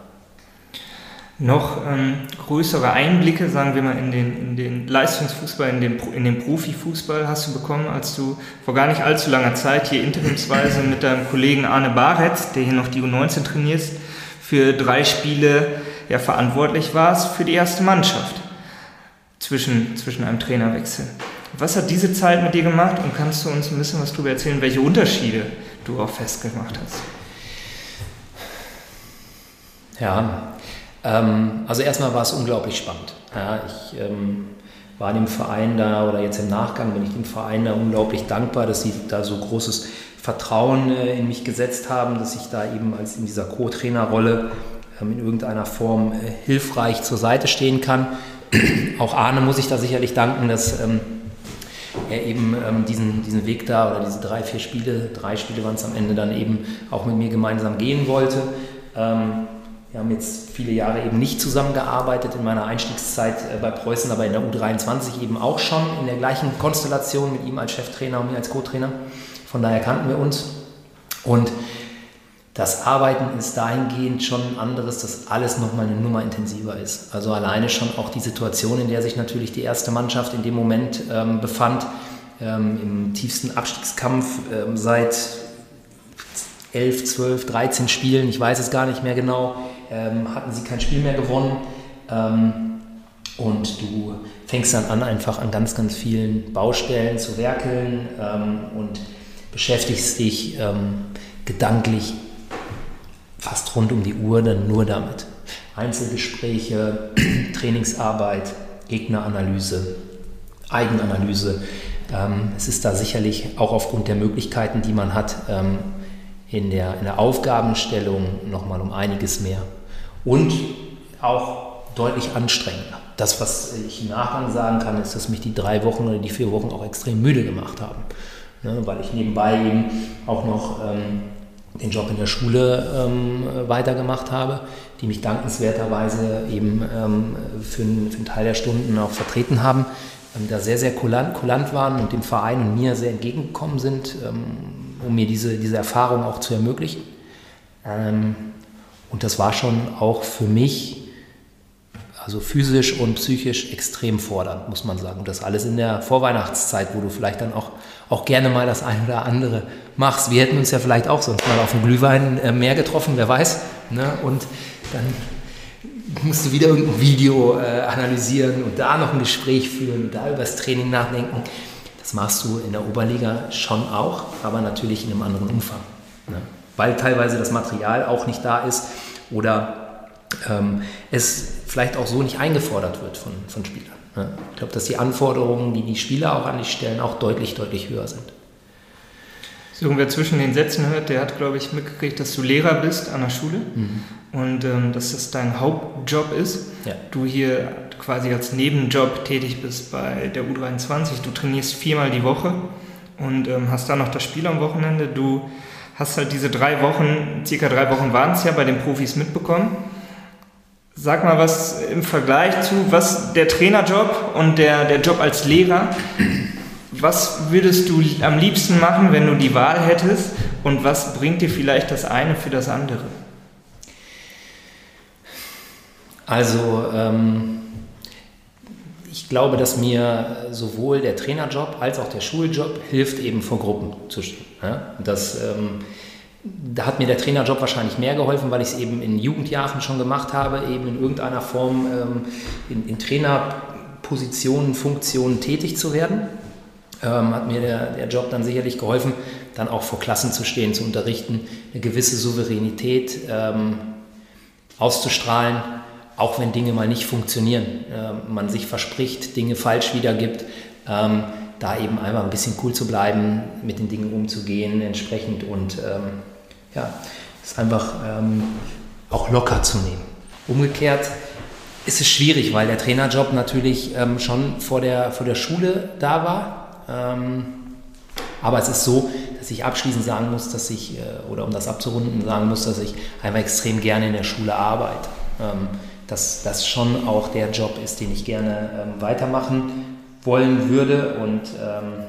noch ähm, größere Einblicke, sagen wir mal, in den, in den Leistungsfußball, in den, in den Profifußball hast du bekommen, als du vor gar nicht allzu langer Zeit hier interimsweise mit deinem Kollegen Arne Baretz, der hier noch die U19 trainierst, für drei Spiele ja, verantwortlich warst für die erste Mannschaft zwischen, zwischen einem Trainerwechsel. Was hat diese Zeit mit dir gemacht und kannst du uns ein bisschen was darüber erzählen, welche Unterschiede du auch festgemacht hast? Ja, ähm, also erstmal war es unglaublich spannend. Ja, ich ähm, war dem Verein da oder jetzt im Nachgang bin ich dem Verein da unglaublich dankbar, dass sie da so großes Vertrauen äh, in mich gesetzt haben, dass ich da eben als in dieser Co-Trainerrolle ähm, in irgendeiner Form äh, hilfreich zur Seite stehen kann. Auch Arne muss ich da sicherlich danken, dass ähm, er eben ähm, diesen, diesen Weg da oder diese drei, vier Spiele, drei Spiele waren es am Ende dann eben auch mit mir gemeinsam gehen wollte. Ähm, wir haben jetzt viele Jahre eben nicht zusammengearbeitet in meiner Einstiegszeit äh, bei Preußen, aber in der U23 eben auch schon in der gleichen Konstellation mit ihm als Cheftrainer und mir als Co-Trainer. Von daher kannten wir uns. Und das Arbeiten ist dahingehend schon ein anderes, dass alles nochmal eine Nummer intensiver ist. Also alleine schon auch die Situation, in der sich natürlich die erste Mannschaft in dem Moment ähm, befand, ähm, im tiefsten Abstiegskampf ähm, seit 11, 12, 13 Spielen, ich weiß es gar nicht mehr genau, ähm, hatten sie kein Spiel mehr gewonnen. Ähm, und du fängst dann an, einfach an ganz, ganz vielen Baustellen zu werkeln ähm, und beschäftigst dich ähm, gedanklich fast rund um die Uhr dann nur damit. Einzelgespräche, Trainingsarbeit, Gegneranalyse, Eigenanalyse. Ähm, es ist da sicherlich auch aufgrund der Möglichkeiten, die man hat, ähm, in der, in der Aufgabenstellung nochmal um einiges mehr. Und auch deutlich anstrengender. Das, was ich im Nachgang sagen kann, ist, dass mich die drei Wochen oder die vier Wochen auch extrem müde gemacht haben. Ne, weil ich nebenbei eben auch noch ähm, den Job in der Schule ähm, weitergemacht habe, die mich dankenswerterweise eben ähm, für, für, einen Teil der Stunden auch vertreten haben, ähm, da sehr, sehr kulant, kulant, waren und dem Verein und mir sehr entgegengekommen sind, ähm, um mir diese, diese Erfahrung auch zu ermöglichen. Und das war schon auch für mich, also physisch und psychisch extrem fordernd, muss man sagen. Und das alles in der Vorweihnachtszeit, wo du vielleicht dann auch, auch gerne mal das eine oder andere machst. Wir hätten uns ja vielleicht auch sonst mal auf dem Glühwein äh, mehr getroffen, wer weiß. Ne? Und dann musst du wieder irgendein Video äh, analysieren und da noch ein Gespräch führen und da über das Training nachdenken. Das machst du in der Oberliga schon auch, aber natürlich in einem anderen Umfang. Ne? Weil teilweise das Material auch nicht da ist oder ähm, es vielleicht auch so nicht eingefordert wird von, von Spielern. Ne? Ich glaube, dass die Anforderungen, die die Spieler auch an dich stellen, auch deutlich, deutlich höher sind. So, wer zwischen den Sätzen hört, der hat, glaube ich, mitgekriegt, dass du Lehrer bist an der Schule mhm. und ähm, dass das dein Hauptjob ist. Ja. Du hier quasi als Nebenjob tätig bist bei der U23. Du trainierst viermal die Woche und ähm, hast dann noch das Spiel am Wochenende. Du hast halt diese drei Wochen, circa drei Wochen waren es ja, bei den Profis mitbekommen. Sag mal was im Vergleich zu, was der Trainerjob und der, der Job als Lehrer, was würdest du am liebsten machen, wenn du die Wahl hättest und was bringt dir vielleicht das eine für das andere? Also ähm, glaube, dass mir sowohl der Trainerjob als auch der Schuljob hilft, eben vor Gruppen zu stehen. Ja? Das, ähm, da hat mir der Trainerjob wahrscheinlich mehr geholfen, weil ich es eben in Jugendjahren schon gemacht habe, eben in irgendeiner Form ähm, in, in Trainerpositionen, Funktionen tätig zu werden. Ähm, hat mir der, der Job dann sicherlich geholfen, dann auch vor Klassen zu stehen, zu unterrichten, eine gewisse Souveränität ähm, auszustrahlen, auch wenn Dinge mal nicht funktionieren, äh, man sich verspricht, Dinge falsch wiedergibt, ähm, da eben einmal ein bisschen cool zu bleiben, mit den Dingen umzugehen entsprechend und ähm, ja, es einfach ähm, auch locker zu nehmen. Umgekehrt ist es schwierig, weil der Trainerjob natürlich ähm, schon vor der, vor der Schule da war. Ähm, aber es ist so, dass ich abschließend sagen muss, dass ich, äh, oder um das abzurunden, sagen muss, dass ich einfach extrem gerne in der Schule arbeite. Dass das schon auch der Job ist, den ich gerne ähm, weitermachen wollen würde. Und ähm,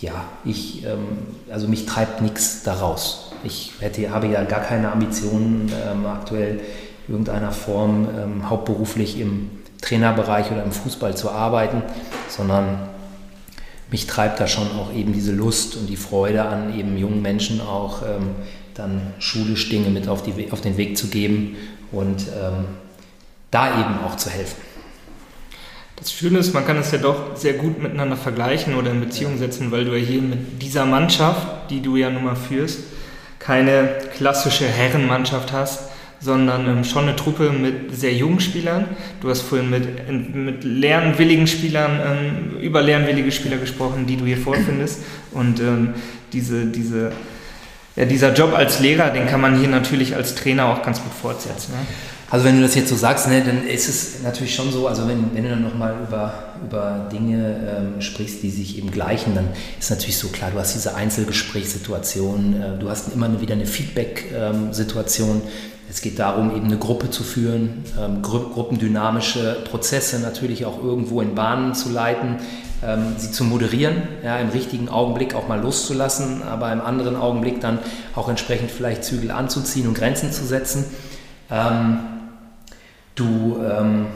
ja, ich, ähm, also mich treibt nichts daraus. Ich hätte, habe ja gar keine Ambitionen ähm, aktuell irgendeiner Form ähm, hauptberuflich im Trainerbereich oder im Fußball zu arbeiten, sondern mich treibt da schon auch eben diese Lust und die Freude an, eben jungen Menschen auch ähm, dann schulisch Dinge mit auf, die, auf den Weg zu geben und ähm, da eben auch zu helfen. Das Schöne ist, man kann es ja doch sehr gut miteinander vergleichen oder in Beziehung setzen, weil du ja hier mit dieser Mannschaft, die du ja nun mal führst, keine klassische Herrenmannschaft hast, sondern ähm, schon eine Truppe mit sehr jungen Spielern. Du hast vorhin mit, mit lernwilligen Spielern, ähm, über lernwillige Spieler gesprochen, die du hier vorfindest. Und ähm, diese, diese, ja, dieser Job als Lehrer, den kann man hier natürlich als Trainer auch ganz gut fortsetzen. Ne? Also wenn du das jetzt so sagst, ne, dann ist es natürlich schon so, also wenn, wenn du dann nochmal über, über Dinge ähm, sprichst, die sich eben gleichen, dann ist natürlich so klar, du hast diese Einzelgesprächssituation, äh, du hast immer wieder eine Feedback-Situation, es geht darum, eben eine Gruppe zu führen, ähm, gru gruppendynamische Prozesse natürlich auch irgendwo in Bahnen zu leiten, ähm, sie zu moderieren, ja, im richtigen Augenblick auch mal loszulassen, aber im anderen Augenblick dann auch entsprechend vielleicht Zügel anzuziehen und Grenzen zu setzen. Ähm, du ähm,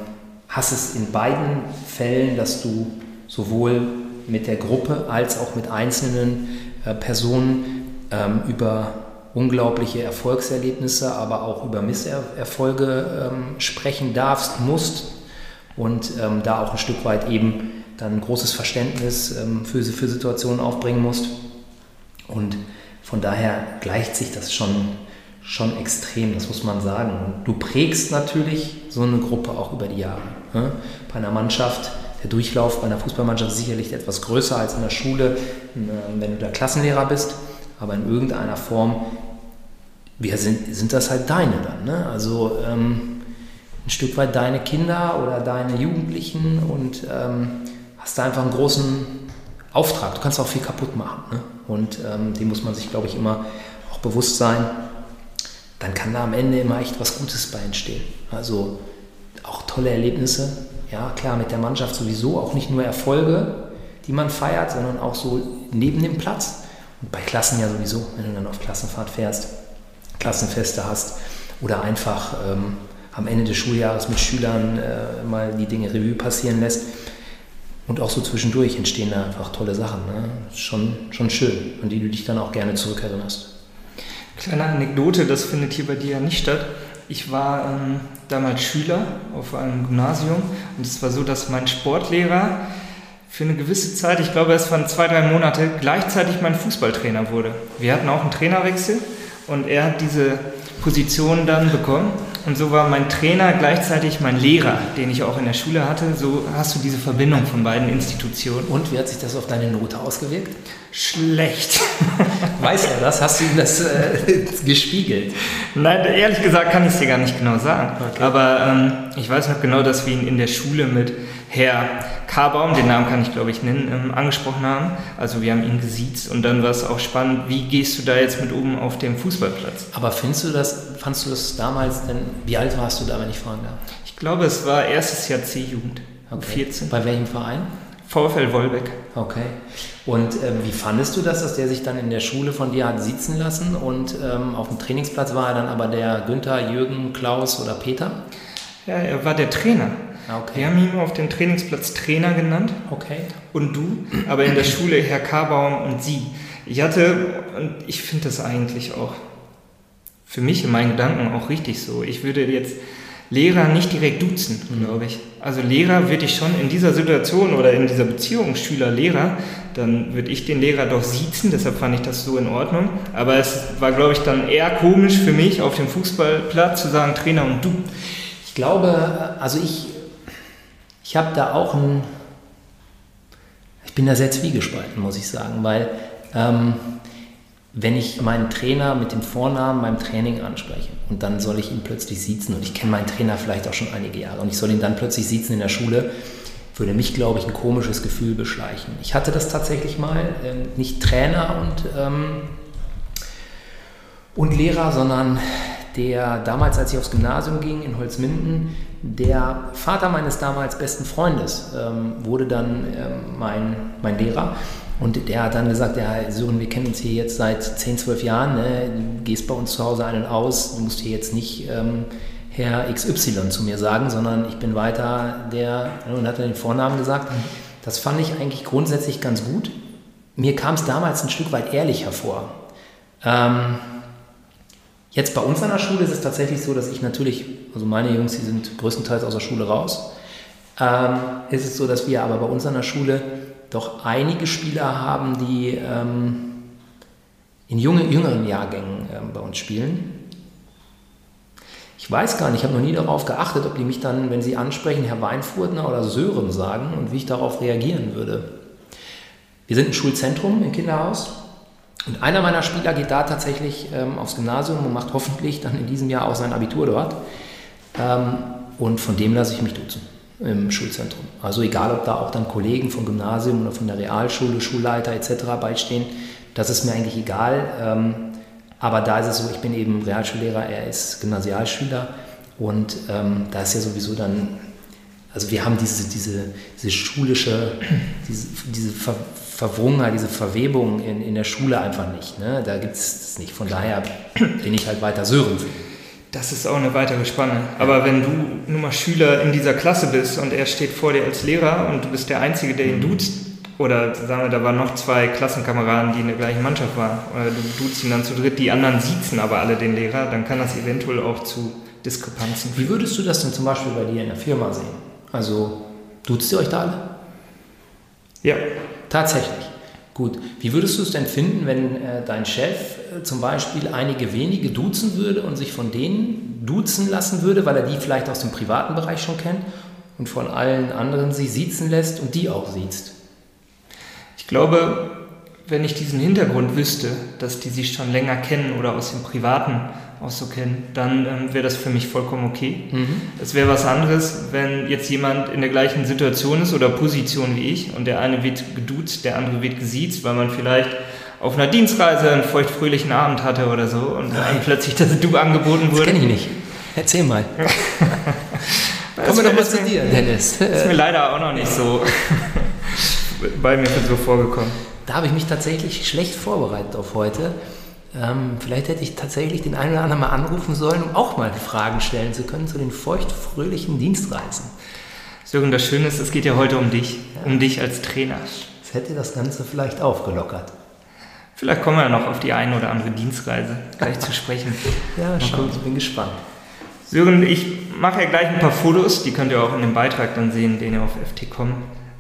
hast es in beiden Fällen, dass du sowohl mit der Gruppe als auch mit einzelnen äh, Personen ähm, über unglaubliche Erfolgserlebnisse, aber auch über Misserfolge ähm, sprechen darfst, musst und ähm, da auch ein Stück weit eben dann ein großes Verständnis ähm, für, für Situationen aufbringen musst. Und von daher gleicht sich das schon, schon extrem, das muss man sagen. Und du prägst natürlich so eine Gruppe auch über die Jahre. Ne? Bei einer Mannschaft, der Durchlauf bei einer Fußballmannschaft ist sicherlich etwas größer als in der Schule, äh, wenn du da Klassenlehrer bist aber in irgendeiner Form wir sind, sind das halt deine dann. Ne? Also ähm, ein Stück weit deine Kinder oder deine Jugendlichen und ähm, hast da einfach einen großen Auftrag. Du kannst auch viel kaputt machen. Ne? Und ähm, dem muss man sich, glaube ich, immer auch bewusst sein. Dann kann da am Ende immer echt was Gutes bei entstehen. Also auch tolle Erlebnisse. Ja, klar, mit der Mannschaft sowieso auch nicht nur Erfolge, die man feiert, sondern auch so neben dem Platz. Und bei Klassen ja sowieso, wenn du dann auf Klassenfahrt fährst Klassenfeste hast oder einfach ähm, am Ende des Schuljahres mit Schülern äh, mal die Dinge Revue passieren lässt. Und auch so zwischendurch entstehen da einfach tolle Sachen. Ne? Schon, schon schön, an die du dich dann auch gerne zurückerinnerst. Kleine Anekdote, das findet hier bei dir ja nicht statt. Ich war ähm, damals Schüler auf einem Gymnasium und es war so, dass mein Sportlehrer für eine gewisse Zeit, ich glaube es waren zwei, drei Monate, gleichzeitig mein Fußballtrainer wurde. Wir hatten auch einen Trainerwechsel und er hat diese Position dann bekommen. Und so war mein Trainer gleichzeitig mein Lehrer, den ich auch in der Schule hatte. So hast du diese Verbindung von beiden Institutionen. Und wie hat sich das auf deine Note ausgewirkt? Schlecht. Weiß er das? Hast du ihm das äh, gespiegelt? Nein, ehrlich gesagt kann ich es dir gar nicht genau sagen. Okay. Aber ähm, ich weiß noch genau, dass wir ihn in der Schule mit Herr Karbaum, den Namen kann ich glaube ich nennen, ähm, angesprochen haben. Also wir haben ihn gesiezt und dann war es auch spannend, wie gehst du da jetzt mit oben auf dem Fußballplatz? Aber findest du das, fandst du das damals denn, wie alt warst du da, wenn ich fragen darf? Ich glaube, es war erstes Jahr C-Jugend, okay. 14. Bei welchem Verein? VfL Wolbeck. Okay. Und ähm, wie fandest du das, dass der sich dann in der Schule von dir hat sitzen lassen und ähm, auf dem Trainingsplatz war er dann aber der Günther, Jürgen, Klaus oder Peter? Ja, er war der Trainer. Ah, okay. Wir haben ihn auf dem Trainingsplatz Trainer genannt. Okay. Und du, aber in der Schule Herr Karbaum und sie. Ich hatte, und ich finde das eigentlich auch für mich in meinen Gedanken auch richtig so. Ich würde jetzt Lehrer nicht direkt duzen, Mhm. glaube ich. Also Lehrer würde ich schon in dieser Situation oder in dieser Beziehung Schüler-Lehrer, dann würde ich den Lehrer doch siezen, deshalb fand ich das so in Ordnung. Aber es war, glaube ich, dann eher komisch für mich auf dem Fußballplatz zu sagen Trainer und du. Ich glaube, also ich, ich habe da auch ein, ich bin da sehr zwiegespalten, muss ich sagen, weil ähm, wenn ich meinen Trainer mit dem Vornamen beim Training anspreche und dann soll ich ihn plötzlich siezen und ich kenne meinen Trainer vielleicht auch schon einige Jahre und ich soll ihn dann plötzlich siezen in der Schule, würde mich, glaube ich, ein komisches Gefühl beschleichen. Ich hatte das tatsächlich mal, ähm, nicht Trainer und, ähm, und Lehrer, sondern der damals, als ich aufs Gymnasium ging in Holzminden, der Vater meines damals besten Freundes ähm, wurde dann ähm, mein, mein Lehrer. Und der hat dann gesagt, ja, Sören, wir kennen uns hier jetzt seit 10, 12 Jahren, ne? du gehst bei uns zu Hause ein und aus, du musst hier jetzt nicht ähm, Herr XY zu mir sagen, sondern ich bin weiter der, und hat er den Vornamen gesagt. Das fand ich eigentlich grundsätzlich ganz gut. Mir kam es damals ein Stück weit ehrlich hervor. Ähm, Jetzt bei uns an der Schule ist es tatsächlich so, dass ich natürlich, also meine Jungs, die sind größtenteils aus der Schule raus. Ähm, ist es so, dass wir aber bei uns an der Schule doch einige Spieler haben, die ähm, in junge, jüngeren Jahrgängen ähm, bei uns spielen. Ich weiß gar nicht, ich habe noch nie darauf geachtet, ob die mich dann, wenn sie ansprechen, Herr Weinfurtner oder Sören sagen und wie ich darauf reagieren würde. Wir sind ein Schulzentrum im Kinderhaus und einer meiner Spieler geht da tatsächlich ähm, aufs Gymnasium und macht hoffentlich dann in diesem Jahr auch sein Abitur dort. Ähm, und von dem lasse ich mich duzen im Schulzentrum. Also egal, ob da auch dann Kollegen vom Gymnasium oder von der Realschule, Schulleiter etc. beistehen, das ist mir eigentlich egal. Ähm, aber da ist es so, ich bin eben Realschullehrer, er ist Gymnasialschüler und ähm, da ist ja sowieso dann, also wir haben diese, diese, diese schulische, diese, diese Ver Verwrungenheit, diese Verwebung in, in der Schule einfach nicht. Ne? Da gibt es nicht. Von daher bin ich halt weiter Sören. Das ist auch eine weitere Spanne. Aber wenn du nun mal Schüler in dieser Klasse bist und er steht vor dir als Lehrer und du bist der Einzige, der ihn duzt, oder sagen wir, da waren noch zwei Klassenkameraden, die in der gleichen Mannschaft waren, oder du duzt ihn dann zu dritt, die anderen siezen aber alle den Lehrer, dann kann das eventuell auch zu Diskrepanzen Wie würdest du das denn zum Beispiel bei dir in der Firma sehen? Also, duzt ihr euch da alle? Ja, Tatsächlich. Gut. Wie würdest du es denn finden, wenn äh, dein Chef zum Beispiel einige wenige duzen würde und sich von denen duzen lassen würde, weil er die vielleicht aus dem privaten Bereich schon kennt und von allen anderen sie siezen lässt und die auch siezt? Ich glaube, wenn ich diesen Hintergrund wüsste, dass die sich schon länger kennen oder aus dem Privaten auch so kennen, dann ähm, wäre das für mich vollkommen okay. Es wäre was anderes, wenn jetzt jemand in der gleichen Situation ist oder Position wie ich und der eine wird geduzt, der andere wird gesiezt, weil man vielleicht auf einer Dienstreise einen feuchtfröhlichen Abend hatte oder so und einem plötzlich das Du angeboten Das wurde. kenne ich nicht. Erzähl mal. Das Kommen wir doch mal das zu dir, Dennis. Ist mir leider auch noch nicht so bei mir so vorgekommen. Da habe ich mich tatsächlich schlecht vorbereitet auf heute. Ähm, vielleicht hätte ich tatsächlich den einen oder anderen mal anrufen sollen, um auch mal Fragen stellen zu können zu den feuchtfröhlichen Dienstreisen. Sören, das Schöne ist, es geht ja heute um dich, um dich als Trainer. Das hätte das Ganze vielleicht aufgelockert. Vielleicht kommen wir ja noch auf die eine oder andere Dienstreise gleich zu sprechen. Ja, schon. Ich bin gespannt. Sören, ich mache ja gleich ein paar Fotos, die könnt ihr auch in dem Beitrag dann sehen, den ihr auf FT.com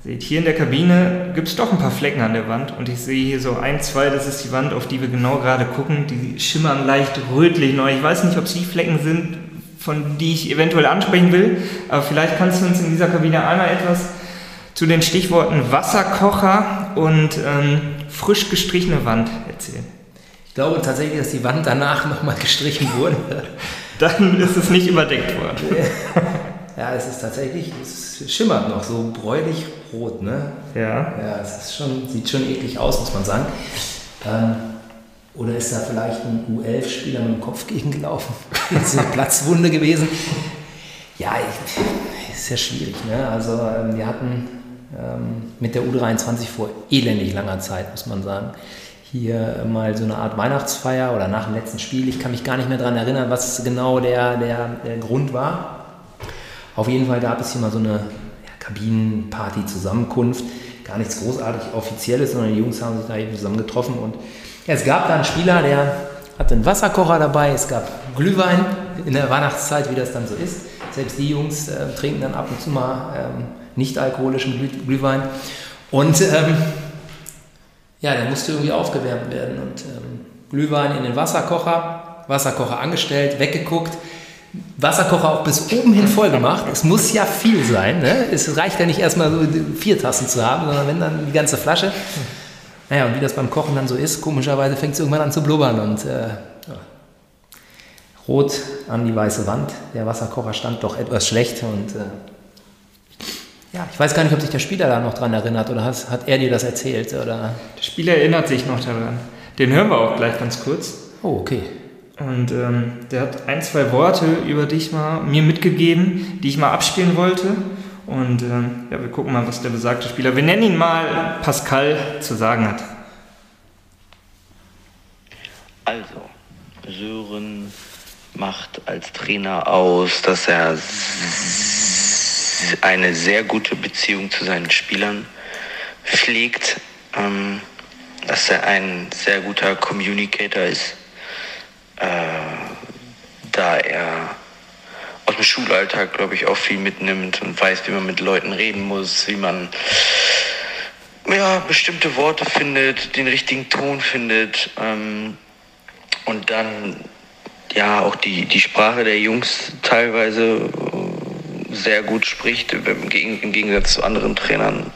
seht. Hier in der Kabine gibt es doch ein paar Flecken an der Wand und ich sehe hier so ein, zwei, das ist die Wand, auf die wir genau gerade gucken. Die schimmern leicht rötlich neu. Ich weiß nicht, ob es die Flecken sind, von die ich eventuell ansprechen will, aber vielleicht kannst du uns in dieser Kabine einmal etwas zu den Stichworten Wasserkocher und ähm, frisch gestrichene Wand erzählen. Ich glaube tatsächlich, dass die Wand danach nochmal gestrichen wurde. Dann ist es nicht überdeckt worden. ja, es ist tatsächlich, es schimmert noch so bräulich rot, ne? Ja. Ja, es ist schon, sieht schon eklig aus, muss man sagen. Ähm, oder ist da vielleicht ein U11-Spieler mit dem Kopf gegengelaufen? ist eine Platzwunde gewesen? Ja, ich, ist ja schwierig. Ne? Also ähm, wir hatten mit der U23 vor elendig langer Zeit, muss man sagen, hier mal so eine Art Weihnachtsfeier oder nach dem letzten Spiel. Ich kann mich gar nicht mehr daran erinnern, was genau der, der, der Grund war. Auf jeden Fall gab es hier mal so eine ja, Kabinenparty-Zusammenkunft. Gar nichts großartig Offizielles, sondern die Jungs haben sich da eben zusammen getroffen. Und ja, es gab da einen Spieler, der hatte einen Wasserkocher dabei, es gab Glühwein in der Weihnachtszeit, wie das dann so ist. Selbst die Jungs äh, trinken dann ab und zu mal ähm, nicht alkoholischen Glüh Glühwein. Und ähm, ja, der musste irgendwie aufgewärmt werden. Und ähm, Glühwein in den Wasserkocher, Wasserkocher angestellt, weggeguckt. Wasserkocher auch bis oben hin voll gemacht. Es muss ja viel sein. Ne? Es reicht ja nicht erstmal so vier Tassen zu haben, sondern wenn dann die ganze Flasche. Naja, und wie das beim Kochen dann so ist, komischerweise fängt es irgendwann an zu blubbern und äh, ja. rot an die weiße Wand. Der Wasserkocher stand doch etwas schlecht und äh, ja, ich weiß gar nicht, ob sich der Spieler da noch dran erinnert oder hat, hat er dir das erzählt? Oder? Der Spieler erinnert sich noch daran. Den hören wir auch gleich ganz kurz. Oh, okay. Und ähm, der hat ein, zwei Worte über dich mal mir mitgegeben, die ich mal abspielen wollte. Und ähm, ja, wir gucken mal, was der besagte Spieler, wir nennen ihn mal Pascal, zu sagen hat. Also, Sören macht als Trainer aus, dass er eine sehr gute Beziehung zu seinen Spielern pflegt, ähm, dass er ein sehr guter Communicator ist, äh, da er aus dem Schulalltag, glaube ich, auch viel mitnimmt und weiß, wie man mit Leuten reden muss, wie man ja, bestimmte Worte findet, den richtigen Ton findet ähm, und dann ja auch die, die Sprache der Jungs teilweise sehr gut spricht, im, Gegensatz zu anderen Trainern.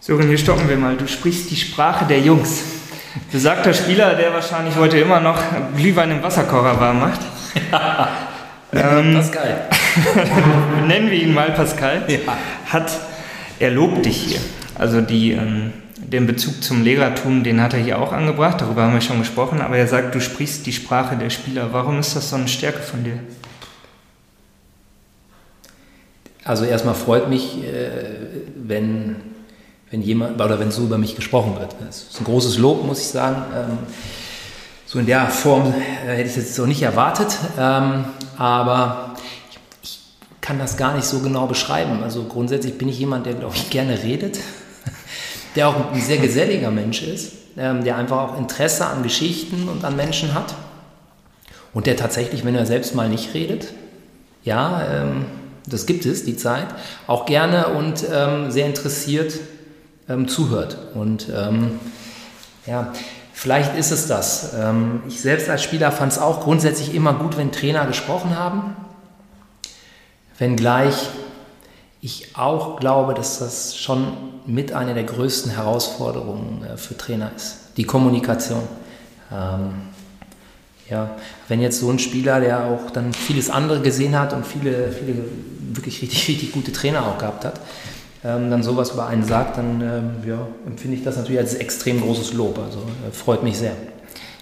Sören, hier stoppen wir mal. Du sprichst die Sprache der Jungs. Besagter Spieler, der wahrscheinlich heute immer noch Glühwein im Wasserkocher warm macht. ähm, Pascal. nennen wir ihn mal Pascal. Ja. Hat, er lobt dich hier. Also die, ähm, den Bezug zum Lehrertum, den hat er hier auch angebracht, darüber haben wir schon gesprochen, aber er sagt, du sprichst die Sprache der Spieler. Warum ist das so eine Stärke von dir? Also erstmal freut mich, äh, wenn, wenn jemand oder wenn so über mich gesprochen wird. Das ist ein großes Lob, muss ich sagen. Ähm, so in der Form äh, hätte ich es jetzt so nicht erwartet, ähm, aber ich, kann das gar nicht so genau beschreiben. Also grundsätzlich bin ich jemand, der, glaube ich, gerne redet, der auch ein sehr geselliger Mensch ist, ähm, der einfach auch Interesse an Geschichten und an Menschen hat und der tatsächlich, wenn er selbst mal nicht redet, ja, das gibt es, die Zeit, auch gerne und ähm, sehr interessiert ähm, zuhört. Und ähm, ja, Vielleicht ist es das. Ähm, ich selbst als Spieler fand es auch grundsätzlich immer gut, wenn Trainer gesprochen haben. Wenngleich ich auch glaube, dass das schon mit einer der größten Herausforderungen äh, für Trainer ist. Die Kommunikation. Ja, wenn jetzt so ein Spieler, der auch dann vieles andere gesehen hat und viele, viele wirklich richtig, richtig gute Trainer auch gehabt hat, ähm, dann sowas über einen sagt, dann ähm, ja, empfinde ich das natürlich als extrem großes Lob. Also äh, freut mich sehr.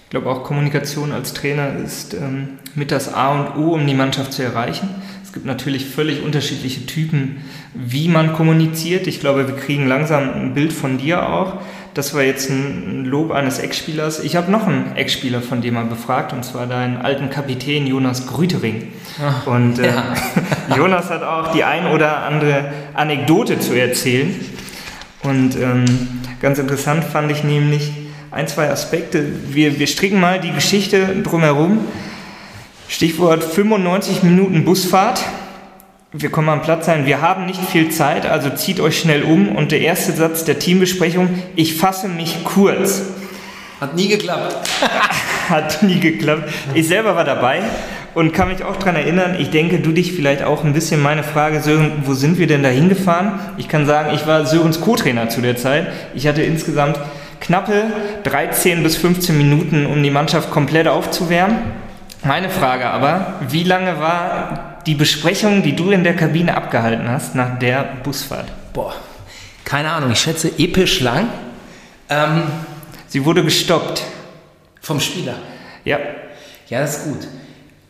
Ich glaube auch Kommunikation als Trainer ist ähm, mit das A und O, um die Mannschaft zu erreichen. Es gibt natürlich völlig unterschiedliche Typen, wie man kommuniziert. Ich glaube, wir kriegen langsam ein Bild von dir auch. Das war jetzt ein Lob eines Ex-Spielers. Ich habe noch einen Ex-Spieler von dir mal befragt, und zwar deinen alten Kapitän Jonas Grütering. Ach, und äh, ja. Jonas hat auch die ein oder andere Anekdote zu erzählen. Und ähm, ganz interessant fand ich nämlich ein, zwei Aspekte. Wir, wir stricken mal die Geschichte drumherum. Stichwort 95 Minuten Busfahrt wir kommen am Platz sein, wir haben nicht viel Zeit, also zieht euch schnell um. Und der erste Satz der Teambesprechung, ich fasse mich kurz. Hat nie geklappt. Hat nie geklappt. Ich selber war dabei und kann mich auch daran erinnern, ich denke, du dich vielleicht auch ein bisschen meine Frage, Sören, wo sind wir denn da hingefahren? Ich kann sagen, ich war Sörens Co-Trainer zu der Zeit. Ich hatte insgesamt knappe 13 bis 15 Minuten, um die Mannschaft komplett aufzuwärmen. Meine Frage aber, wie lange war die Besprechung, die du in der Kabine abgehalten hast nach der Busfahrt? Boah, keine Ahnung, ich schätze episch lang. Ähm, Sie wurde gestoppt. Vom Spieler? Ja. Ja, das ist gut.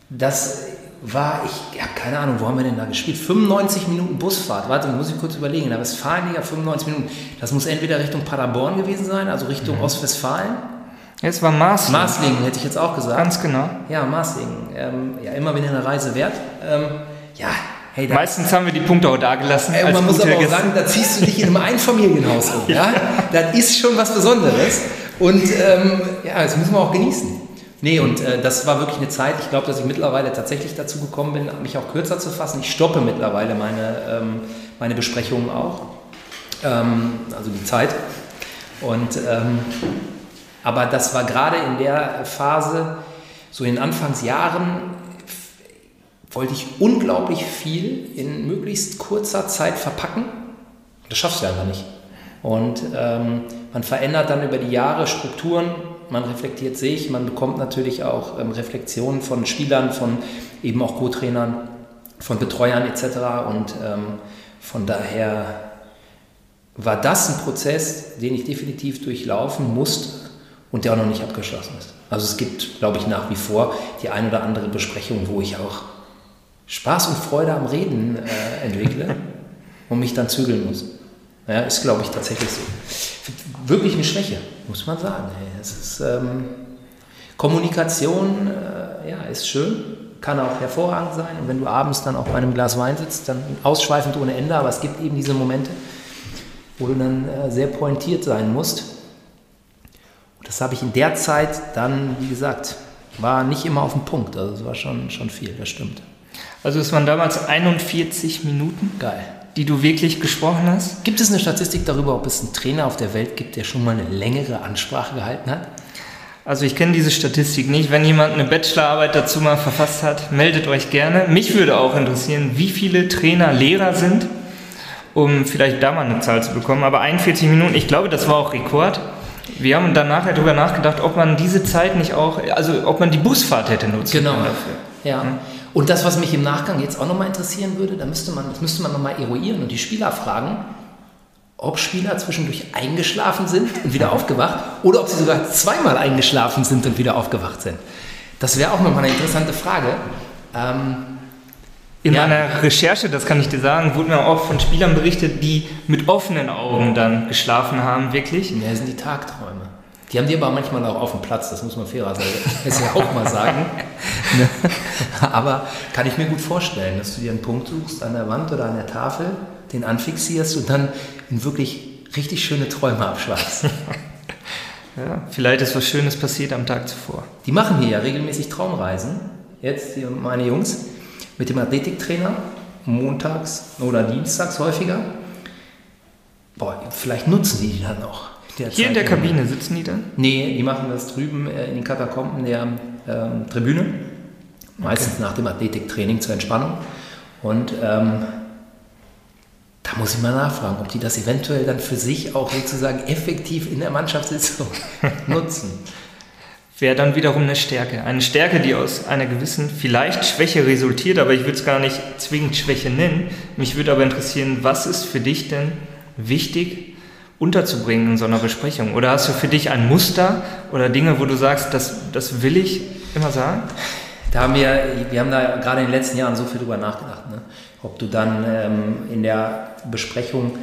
Das war, ich habe keine Ahnung, wo haben wir denn da gespielt? 95 Minuten Busfahrt. Warte, muss ich kurz überlegen. Da Westfalenliga 95 Minuten. Das muss entweder Richtung Paderborn gewesen sein, also Richtung mhm. Ostwestfalen. Es war Marslingen. Marslingen, hätte ich jetzt auch gesagt. Ganz genau. Ja, Marslingen. Ähm, ja, immer wenn eine Reise wert. Ähm, ja, hey, Meistens haben wir die Punkte auch da gelassen. Ey, man muss aber auch sagen, da ziehst du dich in einem Einfamilienhaus um. ja? Das ist schon was Besonderes. Und ähm, ja, das müssen wir auch genießen. Nee, und äh, das war wirklich eine Zeit, ich glaube, dass ich mittlerweile tatsächlich dazu gekommen bin, mich auch kürzer zu fassen. Ich stoppe mittlerweile meine, ähm, meine Besprechungen auch, ähm, also die Zeit. Und, ähm, aber das war gerade in der Phase, so in Anfangsjahren, wollte ich unglaublich viel in möglichst kurzer Zeit verpacken. Das schaffst du einfach nicht. Und ähm, man verändert dann über die Jahre Strukturen, man reflektiert sich, man bekommt natürlich auch ähm, Reflexionen von Spielern, von eben auch Co-Trainern, von Betreuern etc. Und ähm, von daher war das ein Prozess, den ich definitiv durchlaufen musste und der auch noch nicht abgeschlossen ist. Also es gibt, glaube ich, nach wie vor die ein oder andere Besprechung, wo ich auch Spaß und Freude am Reden äh, entwickle und mich dann zügeln muss. Ja, ist, glaube ich, tatsächlich so. Wirklich eine Schwäche, muss man sagen. Es ist, ähm, Kommunikation äh, ja, ist schön, kann auch hervorragend sein. Und wenn du abends dann auch bei einem Glas Wein sitzt, dann ausschweifend ohne Ende. Aber es gibt eben diese Momente, wo du dann äh, sehr pointiert sein musst. Das habe ich in der Zeit dann, wie gesagt, war nicht immer auf dem Punkt. Also es war schon, schon viel, das stimmt. Also es waren damals 41 Minuten. Geil die du wirklich gesprochen hast? Gibt es eine Statistik darüber, ob es einen Trainer auf der Welt gibt, der schon mal eine längere Ansprache gehalten hat? Also ich kenne diese Statistik nicht. Wenn jemand eine Bachelorarbeit dazu mal verfasst hat, meldet euch gerne. Mich würde auch interessieren, wie viele Trainer Lehrer sind, um vielleicht da mal eine Zahl zu bekommen. Aber 41 Minuten, ich glaube, das war auch Rekord. Wir haben dann nachher darüber nachgedacht, ob man diese Zeit nicht auch, also ob man die Busfahrt hätte nutzen genau. können dafür. Ja. Hm? Und das, was mich im Nachgang jetzt auch nochmal interessieren würde, da müsste man, das müsste man nochmal eruieren und die Spieler fragen, ob Spieler zwischendurch eingeschlafen sind und wieder aufgewacht oder ob sie sogar zweimal eingeschlafen sind und wieder aufgewacht sind. Das wäre auch nochmal eine interessante Frage. Ähm, in ja. meiner Recherche, das kann ich dir sagen, wurde mir auch von Spielern berichtet, die mit offenen Augen dann geschlafen haben, wirklich. Ja, das sind die Tagträume. Die haben die aber manchmal auch auf dem Platz, das muss man fairerweise ja auch mal sagen. aber kann ich mir gut vorstellen, dass du dir einen Punkt suchst an der Wand oder an der Tafel, den anfixierst und dann in wirklich richtig schöne Träume abschweifst. Ja, vielleicht ist was Schönes passiert am Tag zuvor. Die machen hier ja regelmäßig Traumreisen. Jetzt die, meine Jungs mit dem Athletiktrainer, montags oder dienstags häufiger. Boah, vielleicht nutzen die die dann auch. Hier in der Kabine sitzen die dann? Nee, die machen das drüben äh, in den Katakomben der ähm, Tribüne. Meistens okay. nach dem Athletiktraining zur Entspannung. Und ähm, da muss ich mal nachfragen, ob die das eventuell dann für sich auch sozusagen effektiv in der Mannschaftssitzung nutzen. Wäre dann wiederum eine Stärke. Eine Stärke, die aus einer gewissen, vielleicht Schwäche resultiert, aber ich würde es gar nicht zwingend Schwäche nennen. Mich würde aber interessieren, was ist für dich denn wichtig, unterzubringen in so einer Besprechung? Oder hast du für dich ein Muster oder Dinge, wo du sagst, das, das will ich immer sagen? Da haben wir, wir haben da gerade in den letzten Jahren so viel drüber nachgedacht, ne? ob du dann ähm, in der Besprechung,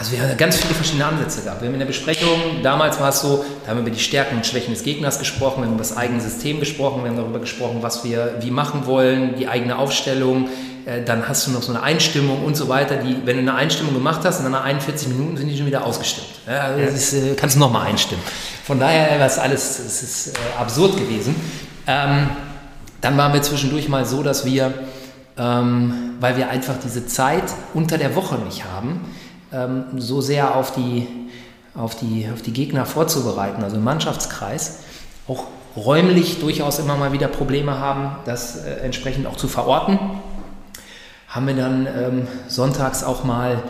also wir haben ganz viele verschiedene Ansätze gehabt. Wir haben in der Besprechung, damals war es so, da haben wir über die Stärken und Schwächen des Gegners gesprochen, wir haben über das eigene System gesprochen, wir haben darüber gesprochen, was wir wie machen wollen, die eigene Aufstellung, äh, dann hast du noch so eine Einstimmung und so weiter. Die, wenn du eine Einstimmung gemacht hast, in nach 41 Minuten sind die schon wieder ausgestimmt. Ja, also das ist, äh, kannst du nochmal einstimmen. Von daher war es alles es ist, äh, absurd gewesen. Ähm, dann waren wir zwischendurch mal so, dass wir, ähm, weil wir einfach diese Zeit unter der Woche nicht haben, ähm, so sehr auf die, auf, die, auf die Gegner vorzubereiten, also im Mannschaftskreis, auch räumlich durchaus immer mal wieder Probleme haben, das äh, entsprechend auch zu verorten haben wir dann ähm, sonntags auch mal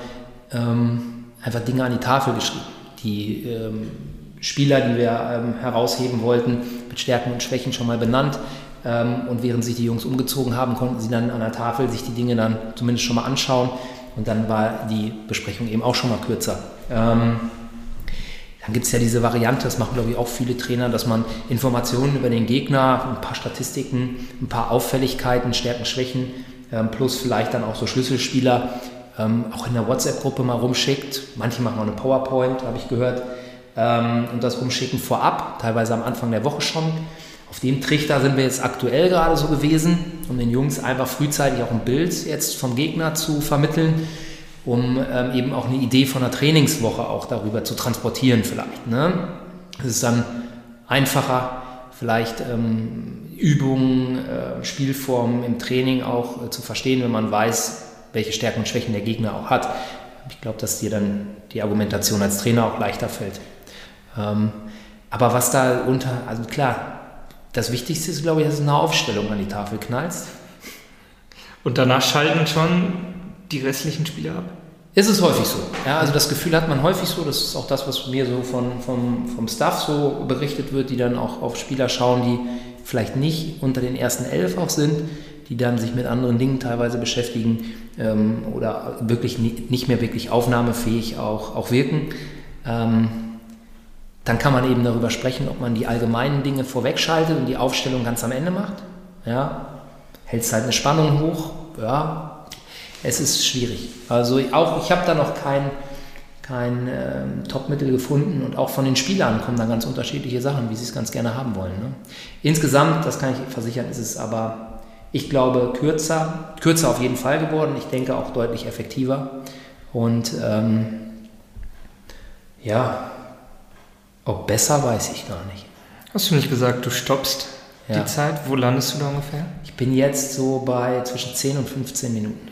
ähm, einfach Dinge an die Tafel geschrieben. Die ähm, Spieler, die wir ähm, herausheben wollten, mit Stärken und Schwächen schon mal benannt. Ähm, und während sich die Jungs umgezogen haben, konnten sie dann an der Tafel sich die Dinge dann zumindest schon mal anschauen. Und dann war die Besprechung eben auch schon mal kürzer. Ähm, dann gibt es ja diese Variante, das machen glaube ich auch viele Trainer, dass man Informationen über den Gegner, ein paar Statistiken, ein paar Auffälligkeiten, Stärken, Schwächen ähm, plus vielleicht dann auch so Schlüsselspieler ähm, auch in der WhatsApp-Gruppe mal rumschickt. Manche machen auch eine PowerPoint, habe ich gehört, ähm, und das rumschicken vorab, teilweise am Anfang der Woche schon. Auf dem Trichter sind wir jetzt aktuell gerade so gewesen, um den Jungs einfach frühzeitig auch ein Bild jetzt vom Gegner zu vermitteln, um ähm, eben auch eine Idee von einer Trainingswoche auch darüber zu transportieren vielleicht. Ne? Es ist dann einfacher, vielleicht ähm, Übungen, äh, Spielformen im Training auch äh, zu verstehen, wenn man weiß, welche Stärken und Schwächen der Gegner auch hat. Ich glaube, dass dir dann die Argumentation als Trainer auch leichter fällt. Ähm, aber was da unter, also klar, das Wichtigste ist, glaube ich, dass du eine Aufstellung an die Tafel knallst. Und danach schalten schon die restlichen Spieler ab? Ist es häufig so. Ja, also das Gefühl hat man häufig so. Das ist auch das, was mir so von, vom, vom Staff so berichtet wird, die dann auch auf Spieler schauen, die vielleicht nicht unter den ersten elf auch sind, die dann sich mit anderen Dingen teilweise beschäftigen ähm, oder wirklich nicht mehr wirklich aufnahmefähig auch, auch wirken. Ähm, dann kann man eben darüber sprechen, ob man die allgemeinen Dinge vorwegschaltet und die Aufstellung ganz am Ende macht. Ja, hältst halt eine Spannung hoch. Ja, es ist schwierig. Also auch ich habe da noch kein, kein ähm, Topmittel gefunden und auch von den Spielern kommen dann ganz unterschiedliche Sachen, wie sie es ganz gerne haben wollen. Ne? Insgesamt, das kann ich versichern, ist es aber, ich glaube, kürzer, kürzer auf jeden Fall geworden. Ich denke auch deutlich effektiver. Und ähm, ja, ob besser, weiß ich gar nicht. Hast du nicht gesagt, du stoppst ja. die Zeit? Wo landest du da ungefähr? Ich bin jetzt so bei zwischen 10 und 15 Minuten.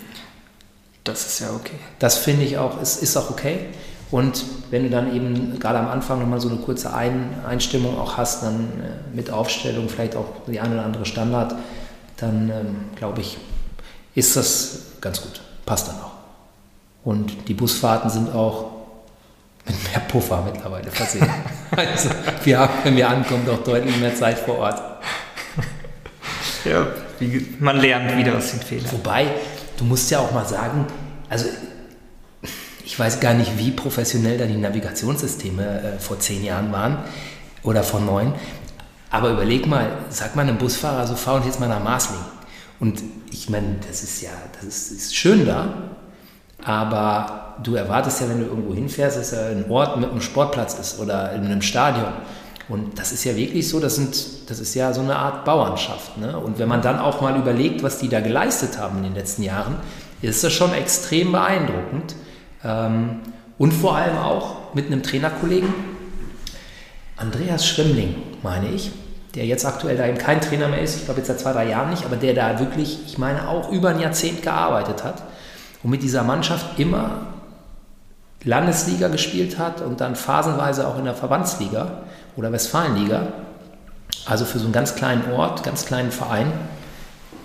Das ist ja okay. Das finde ich auch, es ist auch okay. Und wenn du dann eben gerade am Anfang nochmal so eine kurze Ein Einstimmung auch hast, dann äh, mit Aufstellung, vielleicht auch die eine oder andere Standard, dann ähm, glaube ich, ist das ganz gut. Passt dann auch. Und die Busfahrten sind auch mit mehr Puffer mittlerweile versehen. also wir haben, wenn wir ankommen, doch deutlich mehr Zeit vor Ort. Ja, man lernt wieder aus den Fehlern. Wobei, du musst ja auch mal sagen, also ich weiß gar nicht, wie professionell da die Navigationssysteme äh, vor zehn Jahren waren oder vor neun. Aber überleg mal, sag mal einem Busfahrer, so fahr uns jetzt mal nach Marsling. Und ich meine, das ist ja, das ist, ist schön da, aber du erwartest ja, wenn du irgendwo hinfährst, dass er ein Ort mit einem Sportplatz ist oder in einem Stadion. Und das ist ja wirklich so, das, sind, das ist ja so eine Art Bauernschaft. Ne? Und wenn man dann auch mal überlegt, was die da geleistet haben in den letzten Jahren, ist das schon extrem beeindruckend. Ähm, und vor allem auch mit einem Trainerkollegen, Andreas Schrimmling, meine ich, der jetzt aktuell da eben kein Trainer mehr ist, ich glaube jetzt seit zwei, drei Jahren nicht, aber der da wirklich, ich meine, auch über ein Jahrzehnt gearbeitet hat und mit dieser Mannschaft immer Landesliga gespielt hat und dann phasenweise auch in der Verbandsliga oder Westfalenliga. Also für so einen ganz kleinen Ort, ganz kleinen Verein,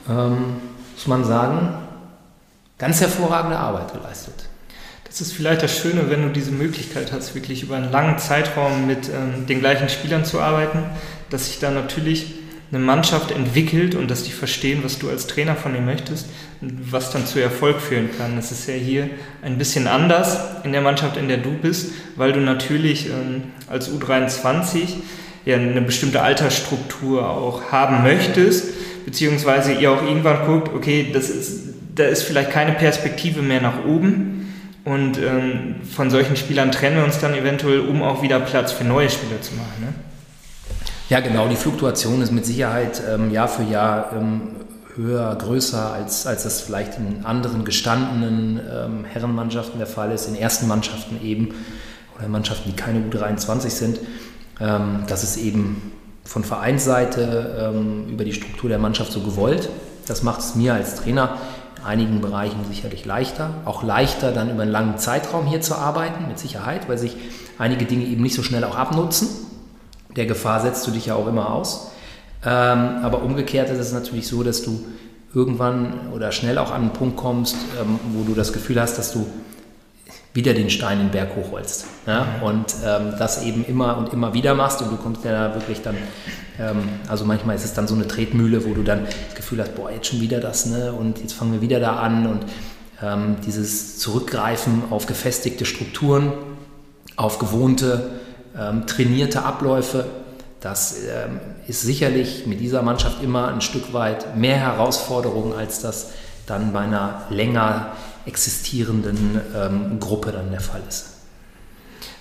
ähm, muss man sagen, ganz hervorragende Arbeit geleistet. Das ist vielleicht das Schöne, wenn du diese Möglichkeit hast, wirklich über einen langen Zeitraum mit ähm, den gleichen Spielern zu arbeiten, dass sich da natürlich eine Mannschaft entwickelt und dass die verstehen, was du als Trainer von ihnen möchtest, was dann zu Erfolg führen kann. Das ist ja hier ein bisschen anders in der Mannschaft, in der du bist, weil du natürlich ähm, als U23 ja eine bestimmte Altersstruktur auch haben möchtest, beziehungsweise ihr auch irgendwann guckt, okay, das ist, da ist vielleicht keine Perspektive mehr nach oben. Und ähm, von solchen Spielern trennen wir uns dann eventuell, um auch wieder Platz für neue Spieler zu machen. Ne? Ja, genau. Die Fluktuation ist mit Sicherheit ähm, Jahr für Jahr ähm, höher, größer, als, als das vielleicht in anderen gestandenen ähm, Herrenmannschaften der Fall ist, in ersten Mannschaften eben oder Mannschaften, die keine U23 sind. Ähm, das ist eben von Vereinsseite ähm, über die Struktur der Mannschaft so gewollt. Das macht es mir als Trainer in einigen Bereichen sicherlich leichter. Auch leichter, dann über einen langen Zeitraum hier zu arbeiten, mit Sicherheit, weil sich einige Dinge eben nicht so schnell auch abnutzen der Gefahr setzt du dich ja auch immer aus. Ähm, aber umgekehrt ist es natürlich so, dass du irgendwann oder schnell auch an einen Punkt kommst, ähm, wo du das Gefühl hast, dass du wieder den Stein den Berg hochholst. Ja? Und ähm, das eben immer und immer wieder machst und du kommst ja wirklich dann, ähm, also manchmal ist es dann so eine Tretmühle, wo du dann das Gefühl hast, boah, jetzt schon wieder das, ne? Und jetzt fangen wir wieder da an und ähm, dieses Zurückgreifen auf gefestigte Strukturen, auf gewohnte ähm, trainierte Abläufe. Das ähm, ist sicherlich mit dieser Mannschaft immer ein Stück weit mehr Herausforderung, als das dann bei einer länger existierenden ähm, Gruppe dann der Fall ist.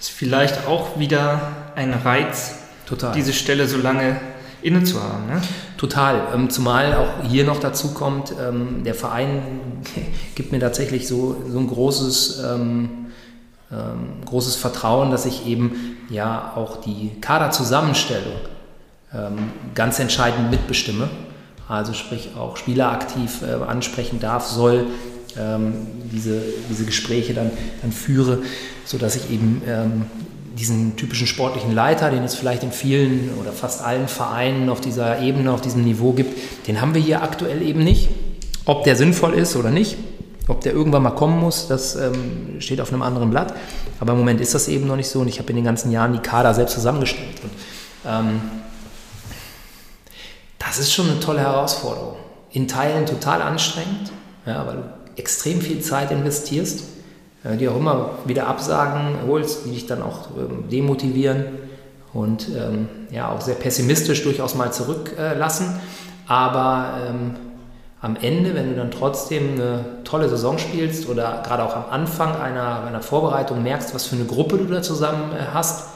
Ist vielleicht auch wieder ein Reiz, Total. diese Stelle so lange inne zu haben. Ne? Total. Ähm, zumal auch hier noch dazu kommt, ähm, der Verein gibt mir tatsächlich so, so ein großes, ähm, großes Vertrauen, dass ich eben ja auch die Kaderzusammenstellung ähm, ganz entscheidend mitbestimme. Also sprich auch Spieler aktiv äh, ansprechen darf, soll, ähm, diese, diese Gespräche dann, dann führe, sodass ich eben ähm, diesen typischen sportlichen Leiter, den es vielleicht in vielen oder fast allen Vereinen auf dieser Ebene, auf diesem Niveau gibt, den haben wir hier aktuell eben nicht. Ob der sinnvoll ist oder nicht, ob der irgendwann mal kommen muss, das ähm, steht auf einem anderen Blatt. Aber im Moment ist das eben noch nicht so und ich habe in den ganzen Jahren die Kader selbst zusammengestellt. Und, ähm, das ist schon eine tolle Herausforderung. In Teilen total anstrengend, ja, weil du extrem viel Zeit investierst, äh, die auch immer wieder Absagen holst, die dich dann auch ähm, demotivieren und ähm, ja auch sehr pessimistisch durchaus mal zurücklassen. Aber ähm, am Ende, wenn du dann trotzdem eine tolle Saison spielst oder gerade auch am Anfang einer, einer Vorbereitung merkst, was für eine Gruppe du da zusammen äh, hast,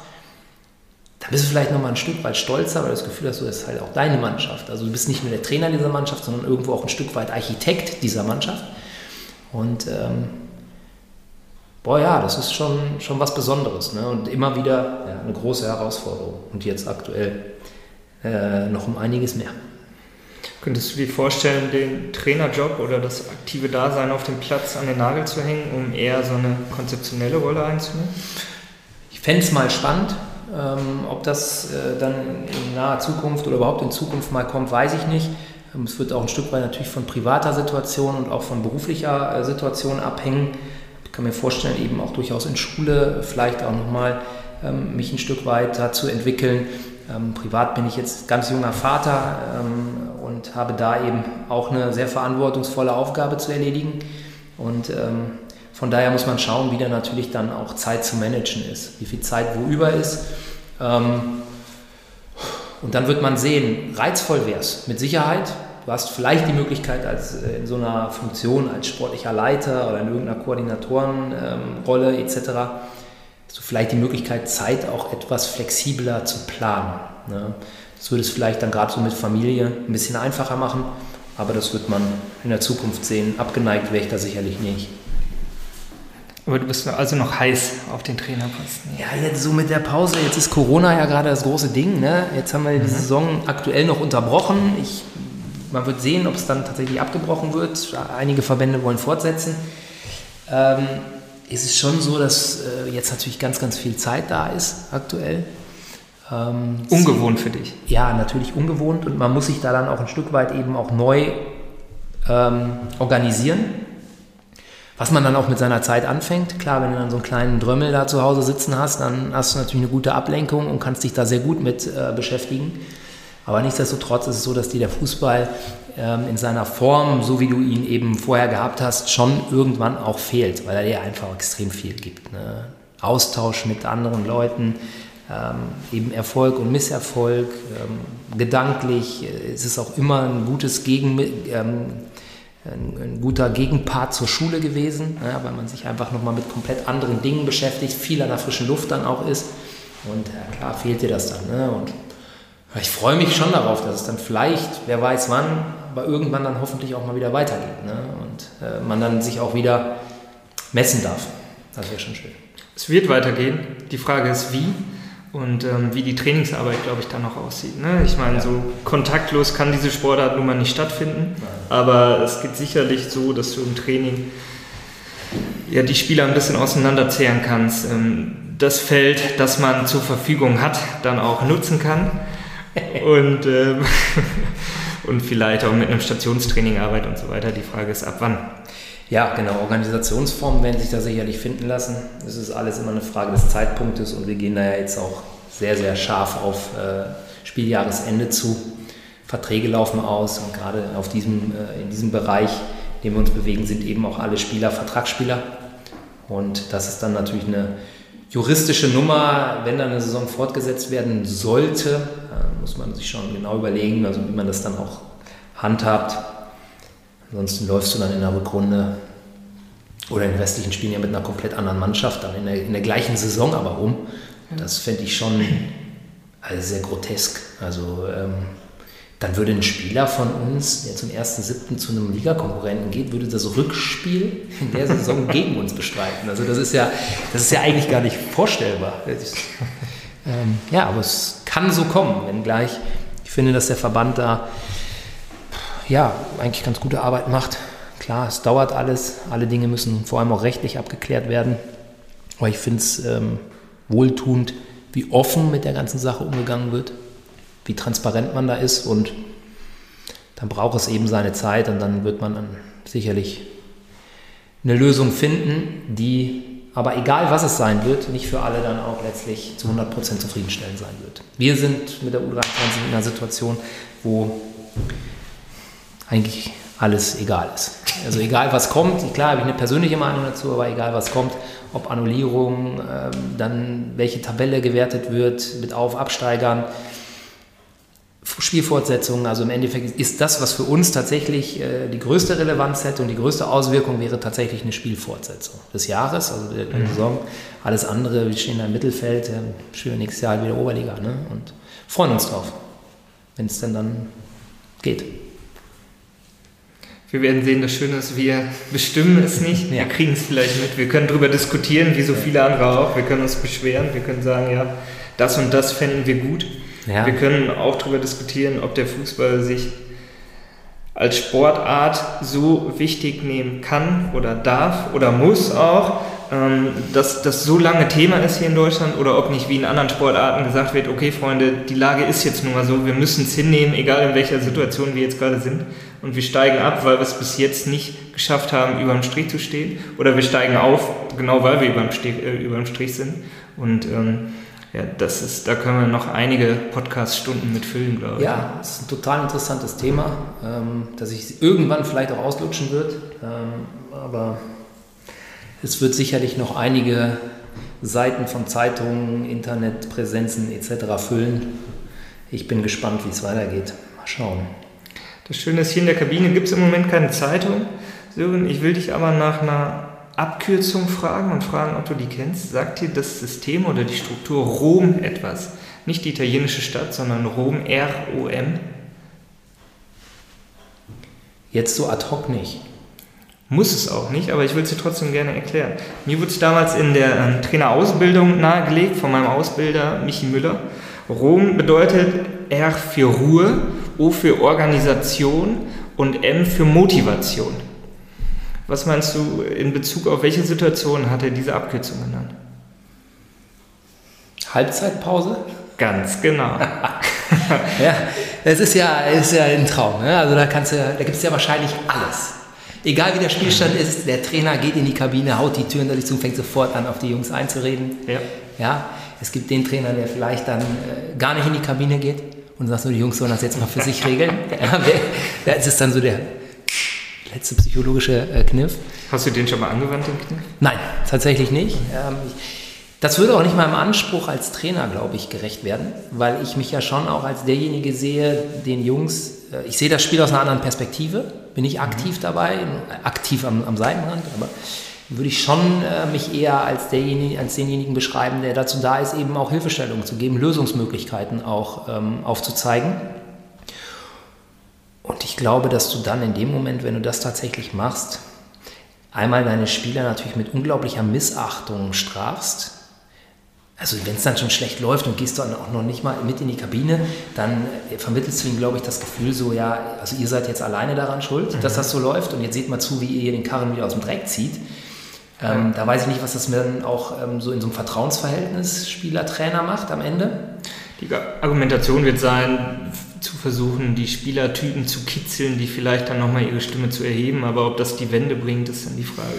dann bist du vielleicht nochmal ein Stück weit stolzer, weil du das Gefühl hast, du hast halt auch deine Mannschaft. Also du bist nicht nur der Trainer dieser Mannschaft, sondern irgendwo auch ein Stück weit Architekt dieser Mannschaft. Und ähm, boah ja, das ist schon, schon was Besonderes. Ne? Und immer wieder ja, eine große Herausforderung. Und jetzt aktuell äh, noch um einiges mehr. Könntest du dir vorstellen, den Trainerjob oder das aktive Dasein auf dem Platz an den Nagel zu hängen, um eher so eine konzeptionelle Rolle einzunehmen? Ich fände es mal spannend. Ähm, ob das äh, dann in naher Zukunft oder überhaupt in Zukunft mal kommt, weiß ich nicht. Ähm, es wird auch ein Stück weit natürlich von privater Situation und auch von beruflicher äh, Situation abhängen. Ich kann mir vorstellen, eben auch durchaus in Schule vielleicht auch nochmal ähm, mich ein Stück weit dazu entwickeln. Ähm, privat bin ich jetzt ganz junger Vater ähm, und habe da eben auch eine sehr verantwortungsvolle Aufgabe zu erledigen. Und ähm, von daher muss man schauen, wie da natürlich dann auch Zeit zu managen ist, wie viel Zeit wo über ist. Ähm, und dann wird man sehen, reizvoll wäre es, mit Sicherheit. Du hast vielleicht die Möglichkeit, als äh, in so einer Funktion als sportlicher Leiter oder in irgendeiner Koordinatorenrolle ähm, etc., hast du vielleicht die Möglichkeit, Zeit auch etwas flexibler zu planen. Ne? Das würde es vielleicht dann gerade so mit Familie ein bisschen einfacher machen, aber das wird man in der Zukunft sehen. Abgeneigt wäre ich da sicherlich nicht. Aber du bist also noch heiß auf den Trainerposten. Ja, jetzt so mit der Pause, jetzt ist Corona ja gerade das große Ding. Ne? Jetzt haben wir die mhm. Saison aktuell noch unterbrochen. Ich, man wird sehen, ob es dann tatsächlich abgebrochen wird. Einige Verbände wollen fortsetzen. Ähm, es ist schon so, dass äh, jetzt natürlich ganz, ganz viel Zeit da ist aktuell. Ähm, ungewohnt für dich. Ja, natürlich ungewohnt und man muss sich da dann auch ein Stück weit eben auch neu ähm, organisieren was man dann auch mit seiner Zeit anfängt. Klar, wenn du dann so einen kleinen Drömmel da zu Hause sitzen hast, dann hast du natürlich eine gute Ablenkung und kannst dich da sehr gut mit äh, beschäftigen. Aber nichtsdestotrotz ist es so, dass dir der Fußball ähm, in seiner Form, so wie du ihn eben vorher gehabt hast, schon irgendwann auch fehlt, weil er dir einfach extrem viel gibt. Ne? Austausch mit anderen Leuten, ähm, eben Erfolg und Misserfolg. Ähm, gedanklich äh, ist es auch immer ein gutes Gegen, ähm, ein, ein, guter Gegenpart zur Schule gewesen, ja, weil man sich einfach nochmal mit komplett anderen Dingen beschäftigt, viel an der frischen Luft dann auch ist. Und ja, klar fehlt dir das dann. Ne? Und ich freue mich schon darauf, dass es dann vielleicht, wer weiß wann, aber irgendwann dann hoffentlich auch mal wieder weitergeht. Ne? Und äh, man dann sich auch wieder messen darf. Das wäre schon schön. Es wird weitergehen. Die Frage ist, wie und ähm, wie die Trainingsarbeit, glaube ich, dann noch aussieht. Ne? Ich meine, ja. so kontaktlos kann diese Sportart nun mal nicht stattfinden, Nein. aber es geht sicherlich so, dass du im Training ja, die Spieler ein bisschen auseinanderzehren kannst, ähm, das Feld, das man zur Verfügung hat, dann auch nutzen kann und, ähm, und vielleicht auch mit einem Stationstraining arbeitet und so weiter. Die Frage ist, ab wann. Ja, genau. Organisationsformen werden sich da sicherlich finden lassen. Es ist alles immer eine Frage des Zeitpunktes und wir gehen da ja jetzt auch sehr, sehr scharf auf äh, Spieljahresende zu. Verträge laufen aus und gerade auf diesem, äh, in diesem Bereich, in dem wir uns bewegen, sind eben auch alle Spieler Vertragsspieler. Und das ist dann natürlich eine juristische Nummer, wenn dann eine Saison fortgesetzt werden sollte, äh, muss man sich schon genau überlegen, also wie man das dann auch handhabt. Ansonsten läufst du dann in der Rückrunde oder in den restlichen Spielen ja mit einer komplett anderen Mannschaft, dann in der, in der gleichen Saison aber rum. Das fände ich schon also sehr grotesk. Also ähm, dann würde ein Spieler von uns, der zum 1.7. zu einem Ligakonkurrenten geht, würde das Rückspiel in der Saison gegen uns bestreiten. Also das ist ja, das ist ja eigentlich gar nicht vorstellbar. ähm, ja, aber es kann so kommen, wenngleich Ich finde, dass der Verband da ja eigentlich ganz gute Arbeit macht. Klar, es dauert alles, alle Dinge müssen vor allem auch rechtlich abgeklärt werden. Aber ich finde es ähm, wohltuend, wie offen mit der ganzen Sache umgegangen wird, wie transparent man da ist und dann braucht es eben seine Zeit und dann wird man dann sicherlich eine Lösung finden, die aber egal was es sein wird, nicht für alle dann auch letztlich zu 100% zufriedenstellend sein wird. Wir sind mit der U23 in einer Situation, wo eigentlich alles egal ist. Also egal was kommt, klar habe ich eine persönliche Meinung dazu, aber egal was kommt, ob Annullierung, ähm, dann welche Tabelle gewertet wird mit Auf-, Absteigern, Spielfortsetzungen, also im Endeffekt ist das, was für uns tatsächlich äh, die größte Relevanz hätte und die größte Auswirkung wäre tatsächlich eine Spielfortsetzung des Jahres, also der, mhm. Saison. Alles andere, wir stehen da im Mittelfeld, äh, spielen nächstes Jahr wieder Oberliga ne? und freuen uns drauf, wenn es denn dann geht. Wir werden sehen, das Schöne ist, wir bestimmen es nicht, ja. wir kriegen es vielleicht mit, wir können darüber diskutieren, wie so viele andere auch, wir können uns beschweren, wir können sagen, ja, das und das fänden wir gut. Ja. Wir können auch darüber diskutieren, ob der Fußball sich als Sportart so wichtig nehmen kann oder darf oder muss auch, ähm, dass das so lange Thema ist hier in Deutschland oder ob nicht wie in anderen Sportarten gesagt wird, okay Freunde, die Lage ist jetzt nun mal so, wir müssen es hinnehmen, egal in welcher Situation wir jetzt gerade sind und wir steigen ab, weil wir es bis jetzt nicht geschafft haben, über dem Strich zu stehen oder wir steigen auf, genau weil wir über dem Strich, äh, über dem Strich sind und ähm, ja, das ist, da können wir noch einige Podcast-Stunden mit füllen, glaube ich. Ja, das ist ein total interessantes Thema, ähm, das sich irgendwann vielleicht auch auslutschen wird. Ähm, aber es wird sicherlich noch einige Seiten von Zeitungen, Internetpräsenzen etc. füllen. Ich bin gespannt, wie es weitergeht. Mal schauen. Das Schöne ist, hier in der Kabine gibt es im Moment keine Zeitung. Sören, ich will dich aber nach einer Abkürzung fragen und fragen, ob du die kennst. Sagt dir das System oder die Struktur Rom etwas? Nicht die italienische Stadt, sondern Rom, R-O-M? Jetzt so ad hoc nicht. Muss es auch nicht, aber ich würde sie trotzdem gerne erklären. Mir wurde es damals in der ähm, Trainerausbildung nahegelegt von meinem Ausbilder Michi Müller. Rom bedeutet R für Ruhe, O für Organisation und M für Motivation. Was meinst du in Bezug auf welche Situation hat er diese Abkürzung genannt? Halbzeitpause? Ganz genau. ja, es ist ja, ist ja ein Traum. Ne? Also da, kannst du, da gibt es ja wahrscheinlich alles. Egal wie der Spielstand ist, der Trainer geht in die Kabine, haut die Türen dadurch zu und fängt sofort an, auf die Jungs einzureden. Ja. ja es gibt den Trainer, der vielleicht dann äh, gar nicht in die Kabine geht und sagt so, die Jungs sollen das jetzt mal für sich regeln. Ja, das ist dann so der letzte psychologische äh, Kniff. Hast du den schon mal angewandt, den Kniff? Nein, tatsächlich nicht. Ähm, ich, das würde auch nicht meinem Anspruch als Trainer, glaube ich, gerecht werden, weil ich mich ja schon auch als derjenige sehe, den Jungs, äh, ich sehe das Spiel aus einer anderen Perspektive, bin ich aktiv dabei, aktiv am, am Seitenrand, aber würde ich schon äh, mich eher als, derjenige, als denjenigen beschreiben, der dazu da ist, eben auch Hilfestellungen zu geben, Lösungsmöglichkeiten auch ähm, aufzuzeigen. Und ich glaube, dass du dann in dem Moment, wenn du das tatsächlich machst, einmal deine Spieler natürlich mit unglaublicher Missachtung strafst. Also wenn es dann schon schlecht läuft und gehst dann auch noch nicht mal mit in die Kabine, dann vermittelst du ihnen, glaube ich, das Gefühl so, ja, also ihr seid jetzt alleine daran schuld, mhm. dass das so läuft und jetzt seht mal zu, wie ihr den Karren wieder aus dem Dreck zieht. Ähm, da weiß ich nicht, was das mir dann auch ähm, so in so einem Vertrauensverhältnis Spieler-Trainer macht am Ende. Die Argumentation wird sein, zu versuchen, die Spielertypen zu kitzeln, die vielleicht dann nochmal ihre Stimme zu erheben. Aber ob das die Wende bringt, ist dann die Frage.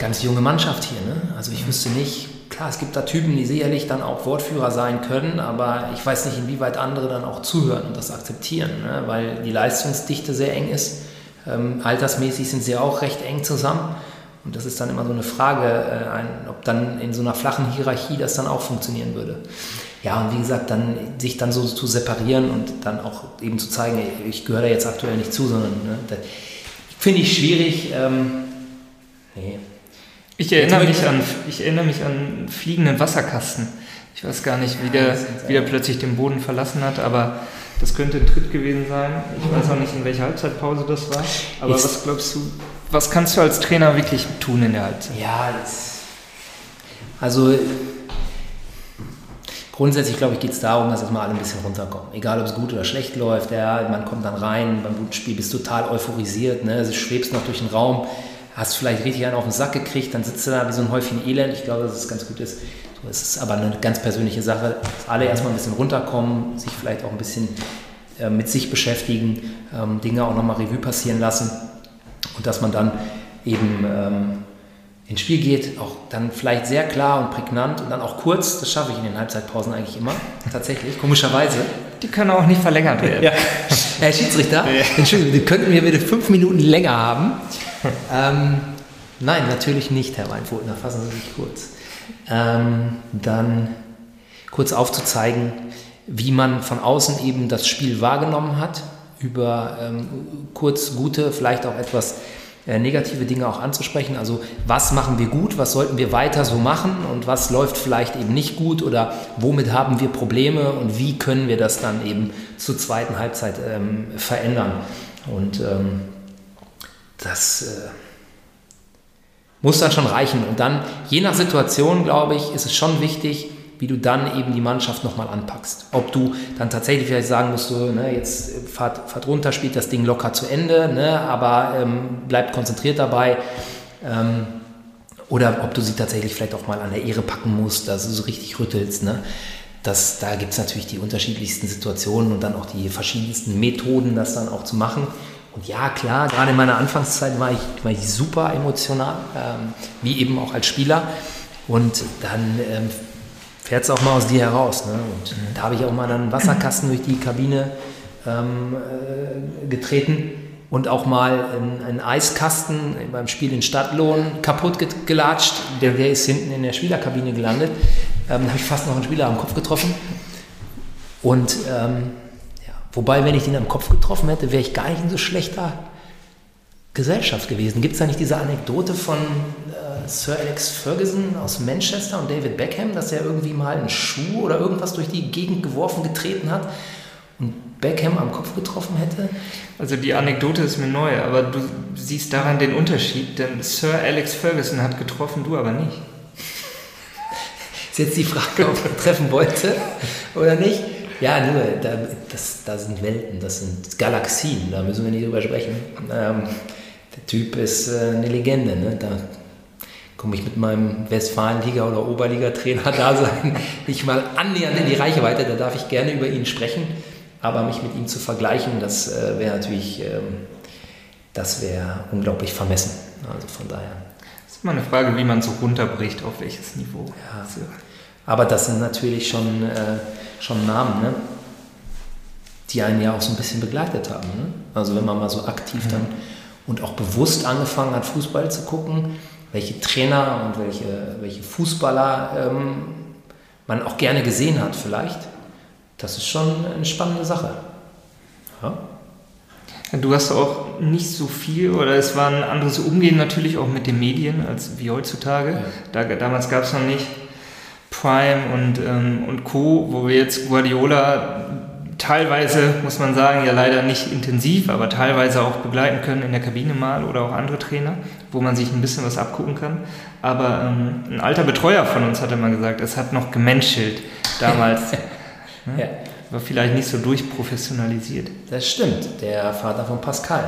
Ganz junge Mannschaft hier, ne? Also ich wüsste nicht, klar, es gibt da Typen, die sicherlich dann auch Wortführer sein können, aber ich weiß nicht, inwieweit andere dann auch zuhören und das akzeptieren, ne? weil die Leistungsdichte sehr eng ist. Ähm, altersmäßig sind sie auch recht eng zusammen. Und das ist dann immer so eine Frage, äh, ein, ob dann in so einer flachen Hierarchie das dann auch funktionieren würde. Ja, und wie gesagt, dann sich dann so zu separieren und dann auch eben zu zeigen, ich gehöre da jetzt aktuell nicht zu, sondern ne, finde ich schwierig. Ähm, nee. Ich erinnere, mich an, ich erinnere mich an fliegenden Wasserkasten. Ich weiß gar nicht, wie der, wie der plötzlich den Boden verlassen hat, aber das könnte ein Tritt gewesen sein. Ich weiß auch nicht, in welcher Halbzeitpause das war. Aber ich was glaubst du, was kannst du als Trainer wirklich tun in der Halbzeit? Ja, das, also grundsätzlich, glaube ich, geht es darum, dass erstmal alle ein bisschen runterkommen. Egal, ob es gut oder schlecht läuft. Ja, man kommt dann rein beim guten Spiel, bist total euphorisiert, ne? du schwebst noch durch den Raum, hast vielleicht richtig einen auf den Sack gekriegt, dann sitzt du da wie so ein Häufchen Elend. Ich glaube, dass es ganz gut ist. So, es ist aber eine ganz persönliche Sache, dass alle erstmal ein bisschen runterkommen, sich vielleicht auch ein bisschen äh, mit sich beschäftigen, ähm, Dinge auch nochmal Revue passieren lassen und dass man dann eben ähm, ins Spiel geht, auch dann vielleicht sehr klar und prägnant und dann auch kurz, das schaffe ich in den Halbzeitpausen eigentlich immer, tatsächlich, komischerweise. Die können auch nicht verlängert werden. Ja. Herr Schiedsrichter, ja. Entschuldigung, die könnten wir bitte fünf Minuten länger haben. Ähm, nein, natürlich nicht, Herr Weinfurtner, fassen Sie sich kurz. Ähm, dann kurz aufzuzeigen, wie man von außen eben das Spiel wahrgenommen hat, über ähm, kurz gute, vielleicht auch etwas äh, negative Dinge auch anzusprechen. Also was machen wir gut, was sollten wir weiter so machen und was läuft vielleicht eben nicht gut oder womit haben wir Probleme und wie können wir das dann eben zur zweiten Halbzeit ähm, verändern. Und ähm, das äh, muss dann schon reichen. Und dann, je nach Situation, glaube ich, ist es schon wichtig, wie du dann eben die Mannschaft nochmal anpackst. Ob du dann tatsächlich vielleicht sagen musst, so, ne, jetzt fahrt, fahrt runter, spielt das Ding locker zu Ende, ne, aber ähm, bleibt konzentriert dabei. Ähm, oder ob du sie tatsächlich vielleicht auch mal an der Ehre packen musst, dass du so richtig rüttelst. Ne? Das, da gibt es natürlich die unterschiedlichsten Situationen und dann auch die verschiedensten Methoden, das dann auch zu machen. Und ja, klar, gerade in meiner Anfangszeit war ich, war ich super emotional, ähm, wie eben auch als Spieler. Und dann ähm, fährt es auch mal aus dir heraus. Ne? Und mhm. da habe ich auch mal einen Wasserkasten durch die Kabine ähm, äh, getreten und auch mal einen, einen, Eiskasten beim Spiel in Stadtlohn kaputt gelatscht. Der, der ist hinten in der Spielerkabine gelandet. Ähm, da habe ich fast noch einen Spieler am Kopf getroffen. Und ähm, wobei, wenn ich den am Kopf getroffen hätte, wäre ich gar nicht in so schlechter Gesellschaft gewesen. Gibt es da nicht diese Anekdote von äh, Sir Alex Ferguson aus Manchester und David Beckham, dass er irgendwie mal einen Schuh oder irgendwas durch die Gegend geworfen, getreten hat und Beckham am Kopf getroffen hätte? Also die Anekdote ist mir neu, aber du siehst daran den Unterschied, denn Sir Alex Ferguson hat getroffen, du aber nicht. ist jetzt die Frage, ob er treffen wollte oder nicht. Ja, nur, da, das, da sind Welten, das sind Galaxien, da müssen wir nicht drüber sprechen. Ähm, der Typ ist äh, eine Legende. Ne? Da komme ich mit meinem Westfalenliga- oder Oberliga-Trainer da sein, nicht mal annähernd in die Reichweite. Da darf ich gerne über ihn sprechen, aber mich mit ihm zu vergleichen, das äh, wäre natürlich, ähm, das wäre unglaublich vermessen. Also von daher. Das ist mal eine Frage, wie man so runterbricht, auf welches Niveau. Ja. Aber das sind natürlich schon, äh, schon Namen, ne? die einen ja auch so ein bisschen begleitet haben. Ne? Also wenn man mal so aktiv mhm. dann und auch bewusst angefangen hat, Fußball zu gucken, welche Trainer und welche, welche Fußballer ähm, man auch gerne gesehen hat vielleicht. Das ist schon eine spannende Sache. Ja? Du hast auch nicht so viel oder es war ein anderes Umgehen natürlich auch mit den Medien als wie heutzutage. Ja. Da, damals gab es noch nicht Prime und, ähm, und Co., wo wir jetzt Guardiola teilweise, muss man sagen, ja leider nicht intensiv, aber teilweise auch begleiten können in der Kabine mal oder auch andere Trainer, wo man sich ein bisschen was abgucken kann. Aber ähm, ein alter Betreuer von uns hatte mal gesagt, es hat noch gemenschelt damals. ne? ja. War vielleicht nicht so durchprofessionalisiert. Das stimmt, der Vater von Pascal.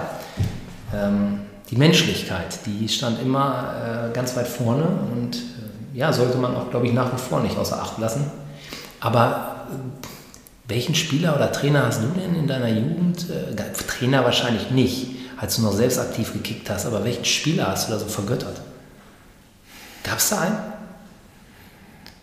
Ähm, die Menschlichkeit, die stand immer äh, ganz weit vorne und ja, sollte man auch, glaube ich, nach wie vor nicht außer Acht lassen. Aber äh, welchen Spieler oder Trainer hast du denn in deiner Jugend? Äh, Trainer wahrscheinlich nicht, als du noch selbst aktiv gekickt hast, aber welchen Spieler hast du da so vergöttert? Gab es da einen?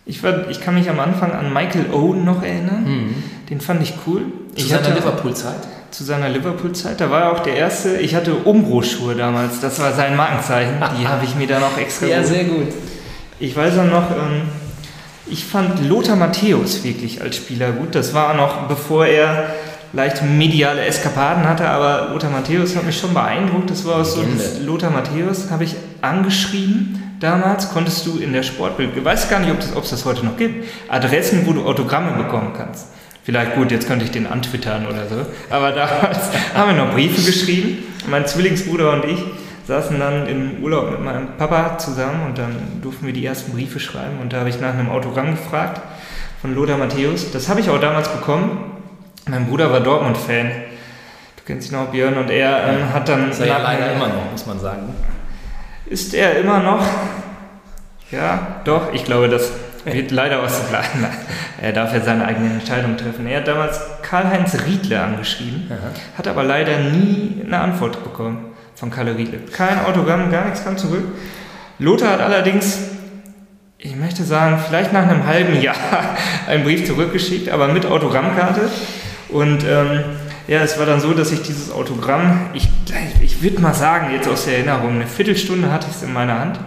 Ich, war, ich kann mich am Anfang an Michael Owen noch erinnern. Mhm. Den fand ich cool. Zu ich seiner Liverpool-Zeit? Zu seiner Liverpool-Zeit. Da war er auch der Erste. Ich hatte Umbro-Schuhe damals. Das war sein Markenzeichen. Die habe ich mir dann auch extra. Ja, sehr gut. Ich weiß auch noch, ähm, ich fand Lothar Matthäus wirklich als Spieler gut. Das war noch bevor er leicht mediale Eskapaden hatte, aber Lothar Matthäus hat mich schon beeindruckt. Das war so, das Lothar Matthäus habe ich angeschrieben damals, konntest du in der Sportbild, ich weiß gar nicht, ob es das heute noch gibt, Adressen, wo du Autogramme bekommen kannst. Vielleicht gut, jetzt könnte ich den antwittern oder so. Aber damals haben wir noch Briefe geschrieben, mein Zwillingsbruder und ich saßen dann im Urlaub mit meinem Papa zusammen und dann durften wir die ersten Briefe schreiben und da habe ich nach einem Autogramm gefragt von Lothar Matthäus. Das habe ich auch damals bekommen. Mein Bruder war Dortmund-Fan. Du kennst ihn auch, Björn, und er ähm, hat dann. Ist er ja leider immer noch, muss man sagen. Ist er immer noch? Ja, doch, ich glaube, das wird leider aus dem Plan. Er darf ja seine eigene Entscheidung treffen. Er hat damals Karl-Heinz Riedle angeschrieben, Aha. hat aber leider nie eine Antwort bekommen von Karl Riedle. Kein Autogramm, gar nichts kam zurück. Lothar hat allerdings, ich möchte sagen, vielleicht nach einem halben Jahr einen Brief zurückgeschickt, aber mit Autogrammkarte. Und ähm, ja, es war dann so, dass ich dieses Autogramm, ich, ich würde mal sagen, jetzt aus der Erinnerung, eine Viertelstunde hatte ich es in meiner Hand.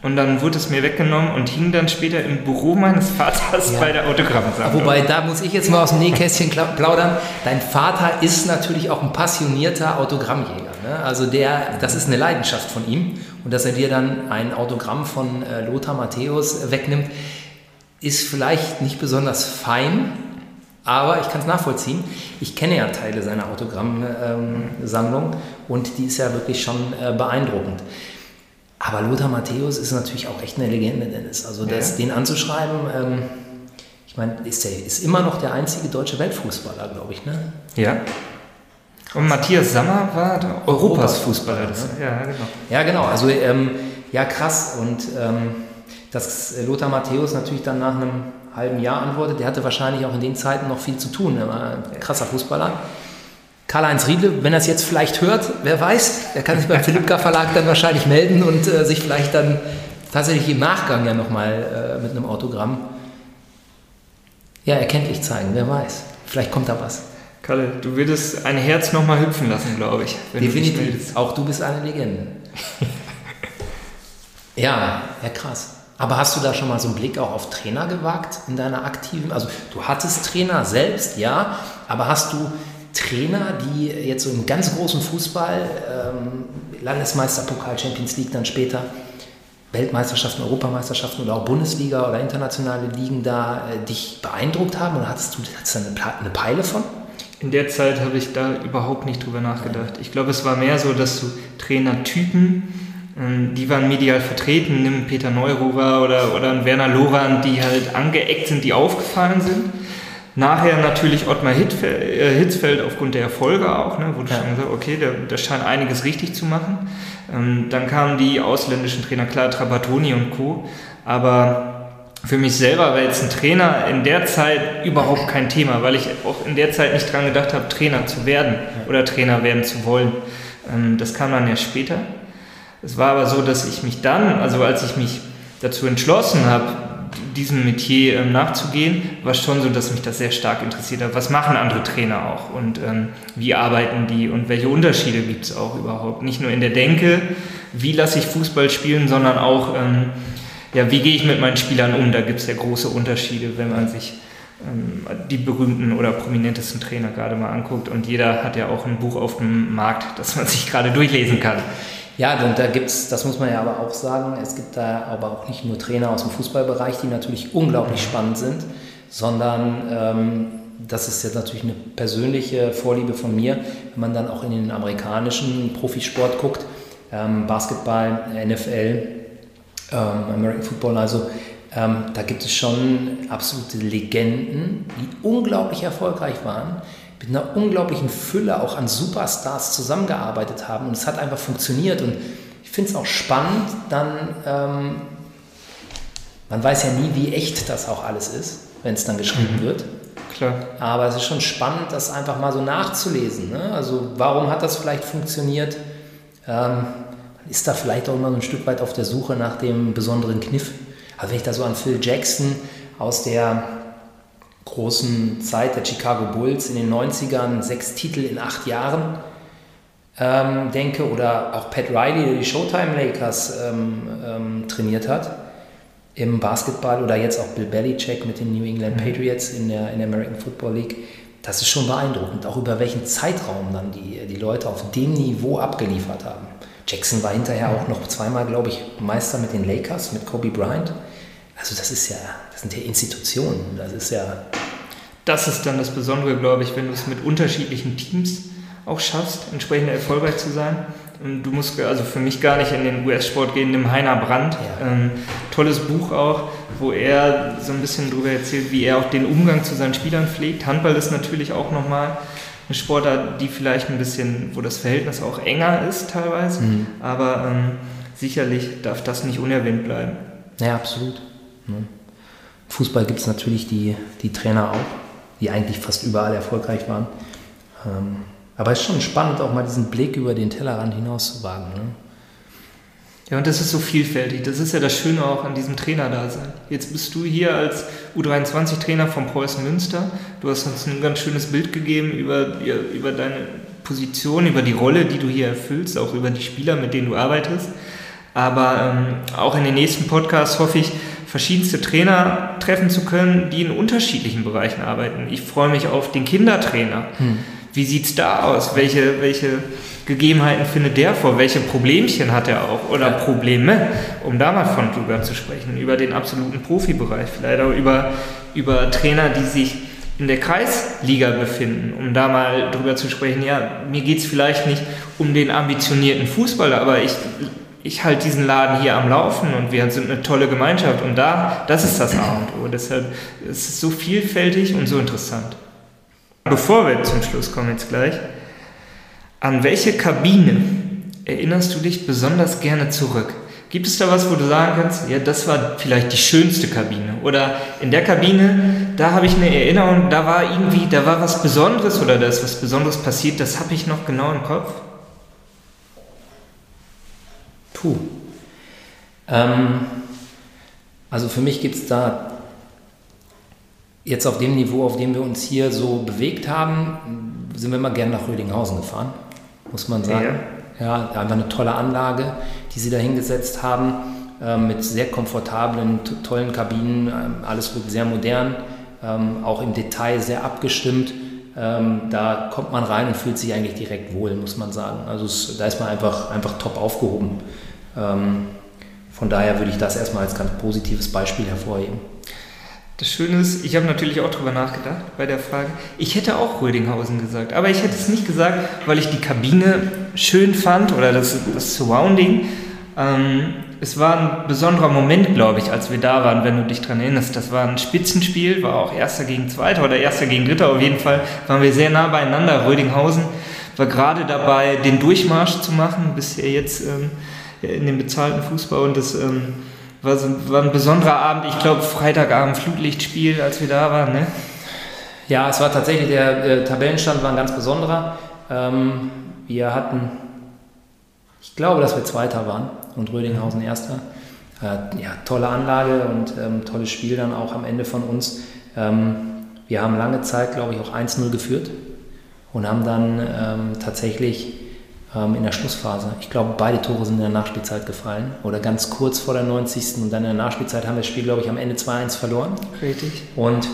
Und dann wurde es mir weggenommen und hing dann später im Büro meines Vaters ja. bei der Autogrammsammlung. Wobei, da muss ich jetzt mal aus dem Nähkästchen plaudern. Dein Vater ist natürlich auch ein passionierter Autogrammjäger. Also der, das ist eine Leidenschaft von ihm. Und dass er dir dann ein Autogramm von äh, Lothar Matthäus wegnimmt, ist vielleicht nicht besonders fein, aber ich kann es nachvollziehen. Ich kenne ja Teile seiner Autogrammsammlung ähm, und die ist ja wirklich schon äh, beeindruckend. Aber Lothar Matthäus ist natürlich auch echt eine Legende, Dennis. Also das, ja. den anzuschreiben, ähm, ich meine, ist, der, ist immer noch der einzige deutsche Weltfußballer, glaube ich, ne? Ja. Und Matthias Sammer war der Europas Fußballer. Das, ne? ja, genau. Ja, genau. Also, ähm, ja, krass. Und ähm, dass Lothar Matthäus natürlich dann nach einem halben Jahr antwortet, der hatte wahrscheinlich auch in den Zeiten noch viel zu tun. Er war ein krasser Fußballer. Karl-Heinz Riedle, wenn er es jetzt vielleicht hört, wer weiß, der kann sich beim Philippka Verlag dann wahrscheinlich melden und äh, sich vielleicht dann tatsächlich im Nachgang ja nochmal äh, mit einem Autogramm ja, erkenntlich zeigen, wer weiß. Vielleicht kommt da was. Kalle, du würdest ein Herz nochmal hüpfen lassen, glaube ich. Definitiv. Du auch du bist eine Legende. ja, ja, krass. Aber hast du da schon mal so einen Blick auch auf Trainer gewagt in deiner aktiven? Also du hattest Trainer selbst, ja, aber hast du Trainer, die jetzt so im ganz großen Fußball, ähm, Landesmeisterpokal, Champions League dann später, Weltmeisterschaften, Europameisterschaften oder auch Bundesliga oder internationale Ligen da äh, dich beeindruckt haben? Oder hattest du hattest da eine, eine Peile von? In der Zeit habe ich da überhaupt nicht drüber nachgedacht. Ich glaube, es war mehr so, dass du Trainertypen, ähm, die waren medial vertreten, nimm Peter Neururer oder, oder Werner Loran, die halt angeeckt sind, die aufgefallen sind. Nachher natürlich Ottmar äh, Hitzfeld aufgrund der Erfolge auch, ne, wo du ja. schon gesagt okay, der, der scheint einiges richtig zu machen. Ähm, dann kamen die ausländischen Trainer, klar, Trapattoni und Co. Aber für mich selber war jetzt ein Trainer in der Zeit überhaupt kein Thema, weil ich auch in der Zeit nicht dran gedacht habe, Trainer zu werden oder Trainer werden zu wollen. Ähm, das kam dann ja später. Es war aber so, dass ich mich dann, also als ich mich dazu entschlossen habe, diesem Metier ähm, nachzugehen, war schon so, dass mich das sehr stark interessiert hat. Was machen andere Trainer auch und ähm, wie arbeiten die und welche Unterschiede gibt es auch überhaupt? Nicht nur in der Denke, wie lasse ich Fußball spielen, sondern auch, ja, wie gehe ich mit meinen Spielern um? Da gibt es ja große Unterschiede, wenn man sich ähm, die berühmten oder prominentesten Trainer gerade mal anguckt. Und jeder hat ja auch ein Buch auf dem Markt, das man sich gerade durchlesen kann. Ja, und da gibt es, das muss man ja aber auch sagen, es gibt da aber auch nicht nur Trainer aus dem Fußballbereich, die natürlich unglaublich spannend sind, sondern ähm, das ist jetzt natürlich eine persönliche Vorliebe von mir, wenn man dann auch in den amerikanischen Profisport guckt, ähm, Basketball, NFL, ähm, American Football, also ähm, da gibt es schon absolute Legenden, die unglaublich erfolgreich waren, mit einer unglaublichen Fülle auch an Superstars zusammengearbeitet haben und es hat einfach funktioniert und ich finde es auch spannend, dann, ähm, man weiß ja nie, wie echt das auch alles ist, wenn es dann geschrieben mhm. wird. Klar. Aber es ist schon spannend, das einfach mal so nachzulesen. Ne? Also warum hat das vielleicht funktioniert? Ähm, ist da vielleicht auch immer so ein Stück weit auf der Suche nach dem besonderen Kniff. Also wenn ich da so an Phil Jackson aus der großen Zeit der Chicago Bulls in den 90ern, sechs Titel in acht Jahren ähm, denke, oder auch Pat Riley, der die Showtime Lakers ähm, ähm, trainiert hat im Basketball, oder jetzt auch Bill Belichick mit den New England mhm. Patriots in der, in der American Football League, das ist schon beeindruckend, auch über welchen Zeitraum dann die, die Leute auf dem Niveau abgeliefert haben. Jackson war hinterher auch noch zweimal, glaube ich, Meister mit den Lakers, mit Kobe Bryant. Also das ist ja, das sind ja Institutionen. Das ist ja. Das ist dann das Besondere, glaube ich, wenn du es mit unterschiedlichen Teams auch schaffst, entsprechend erfolgreich zu sein. Du musst also für mich gar nicht in den US-Sport gehen, dem Heiner Brandt. Ja. Ähm, tolles Buch auch, wo er so ein bisschen darüber erzählt, wie er auch den Umgang zu seinen Spielern pflegt. Handball ist natürlich auch nochmal eine Sportart, die vielleicht ein bisschen, wo das Verhältnis auch enger ist teilweise, mhm. aber ähm, sicherlich darf das nicht unerwähnt bleiben. Ja, absolut. Fußball gibt es natürlich die, die Trainer auch, die eigentlich fast überall erfolgreich waren. Ähm, aber es ist schon spannend, auch mal diesen Blick über den Tellerrand hinaus zu wagen. Ne? Ja, und das ist so vielfältig. Das ist ja das Schöne auch an diesem Trainerdasein. Jetzt bist du hier als U23-Trainer von Preußen Münster. Du hast uns ein ganz schönes Bild gegeben über, über deine Position, über die Rolle, die du hier erfüllst, auch über die Spieler, mit denen du arbeitest. Aber ähm, auch in den nächsten Podcasts hoffe ich, verschiedenste Trainer treffen zu können, die in unterschiedlichen Bereichen arbeiten. Ich freue mich auf den Kindertrainer. Hm wie sieht es da aus? Welche, welche Gegebenheiten findet der vor? Welche Problemchen hat er auch? Oder Probleme, um da mal von drüber zu sprechen, über den absoluten Profibereich, vielleicht auch über, über Trainer, die sich in der Kreisliga befinden, um da mal drüber zu sprechen, ja, mir geht es vielleicht nicht um den ambitionierten Fußballer, aber ich, ich halte diesen Laden hier am Laufen und wir sind eine tolle Gemeinschaft und da, das ist das A und O. Deshalb ist es so vielfältig und so interessant. Bevor wir zum Schluss kommen jetzt gleich, an welche Kabine erinnerst du dich besonders gerne zurück? Gibt es da was, wo du sagen kannst, ja, das war vielleicht die schönste Kabine? Oder in der Kabine, da habe ich eine Erinnerung, da war irgendwie, da war was Besonderes oder da ist was Besonderes passiert, das habe ich noch genau im Kopf? Puh. Ähm, also für mich gibt es da jetzt auf dem Niveau, auf dem wir uns hier so bewegt haben, sind wir immer gerne nach Rödinghausen gefahren, muss man sagen. Ja, ja einfach eine tolle Anlage, die sie da hingesetzt haben, äh, mit sehr komfortablen, tollen Kabinen, äh, alles wird sehr modern, ähm, auch im Detail sehr abgestimmt. Ähm, da kommt man rein und fühlt sich eigentlich direkt wohl, muss man sagen. Also es, da ist man einfach, einfach top aufgehoben. Ähm, von daher würde ich das erstmal als ganz positives Beispiel hervorheben. Das Schöne ist, ich habe natürlich auch darüber nachgedacht bei der Frage. Ich hätte auch Rödinghausen gesagt, aber ich hätte es nicht gesagt, weil ich die Kabine schön fand oder das, das Surrounding. Ähm, es war ein besonderer Moment, glaube ich, als wir da waren, wenn du dich daran erinnerst. Das war ein Spitzenspiel, war auch Erster gegen Zweiter oder Erster gegen Dritter. Auf jeden Fall waren wir sehr nah beieinander. Rödinghausen war gerade dabei, den Durchmarsch zu machen, bisher jetzt ähm, in dem bezahlten Fußball und das. Ähm, war, so, war ein besonderer Abend. Ich glaube, Freitagabend Flutlichtspiel, als wir da waren, ne? Ja, es war tatsächlich, der äh, Tabellenstand war ein ganz besonderer. Ähm, wir hatten, ich glaube, dass wir Zweiter waren und Rödinghausen Erster. Äh, ja, tolle Anlage und ähm, tolles Spiel dann auch am Ende von uns. Ähm, wir haben lange Zeit, glaube ich, auch 1-0 geführt und haben dann ähm, tatsächlich ähm, in der Schlussphase. Ich glaube, beide Tore sind in der Nachspielzeit gefallen oder ganz kurz vor der 90. und dann in der Nachspielzeit haben wir das Spiel, glaube ich, am Ende 2-1 verloren. Richtig. Und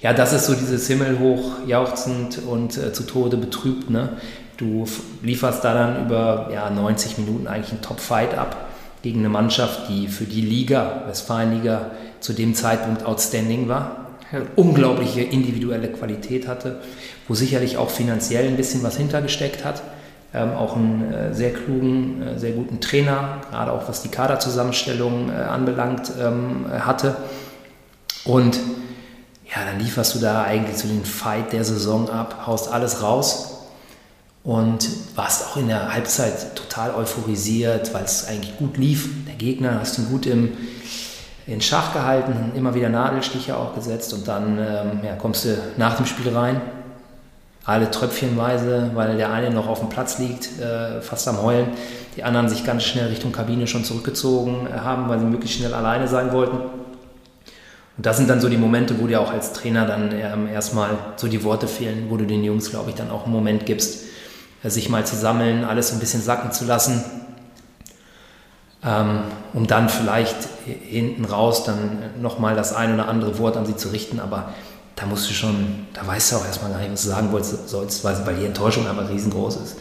ja, das ist so dieses Himmelhoch jauchzend und äh, zu Tode betrübt. Ne? Du lieferst da dann über ja, 90 Minuten eigentlich einen Top-Fight ab gegen eine Mannschaft, die für die Liga, Westfalenliga, zu dem Zeitpunkt outstanding war, unglaubliche individuelle Qualität hatte, wo sicherlich auch finanziell ein bisschen was hintergesteckt hat ähm, auch einen äh, sehr klugen, äh, sehr guten Trainer, gerade auch was die Kaderzusammenstellung äh, anbelangt, ähm, hatte. Und ja, dann lieferst du da eigentlich so den Fight der Saison ab, haust alles raus und warst auch in der Halbzeit total euphorisiert, weil es eigentlich gut lief. Der Gegner hast ihn gut im, in Schach gehalten, immer wieder Nadelstiche auch gesetzt und dann ähm, ja, kommst du nach dem Spiel rein alle tröpfchenweise, weil der eine noch auf dem Platz liegt, äh, fast am Heulen, die anderen sich ganz schnell Richtung Kabine schon zurückgezogen äh, haben, weil sie möglichst schnell alleine sein wollten. Und das sind dann so die Momente, wo dir auch als Trainer dann ähm, erstmal so die Worte fehlen, wo du den Jungs, glaube ich, dann auch einen Moment gibst, äh, sich mal zu sammeln, alles ein bisschen sacken zu lassen, ähm, um dann vielleicht hinten raus dann nochmal das ein oder andere Wort an sie zu richten, aber da musst du schon, da weißt du auch erstmal gar nicht, was du sagen sollst, weil die Enttäuschung aber riesengroß ist.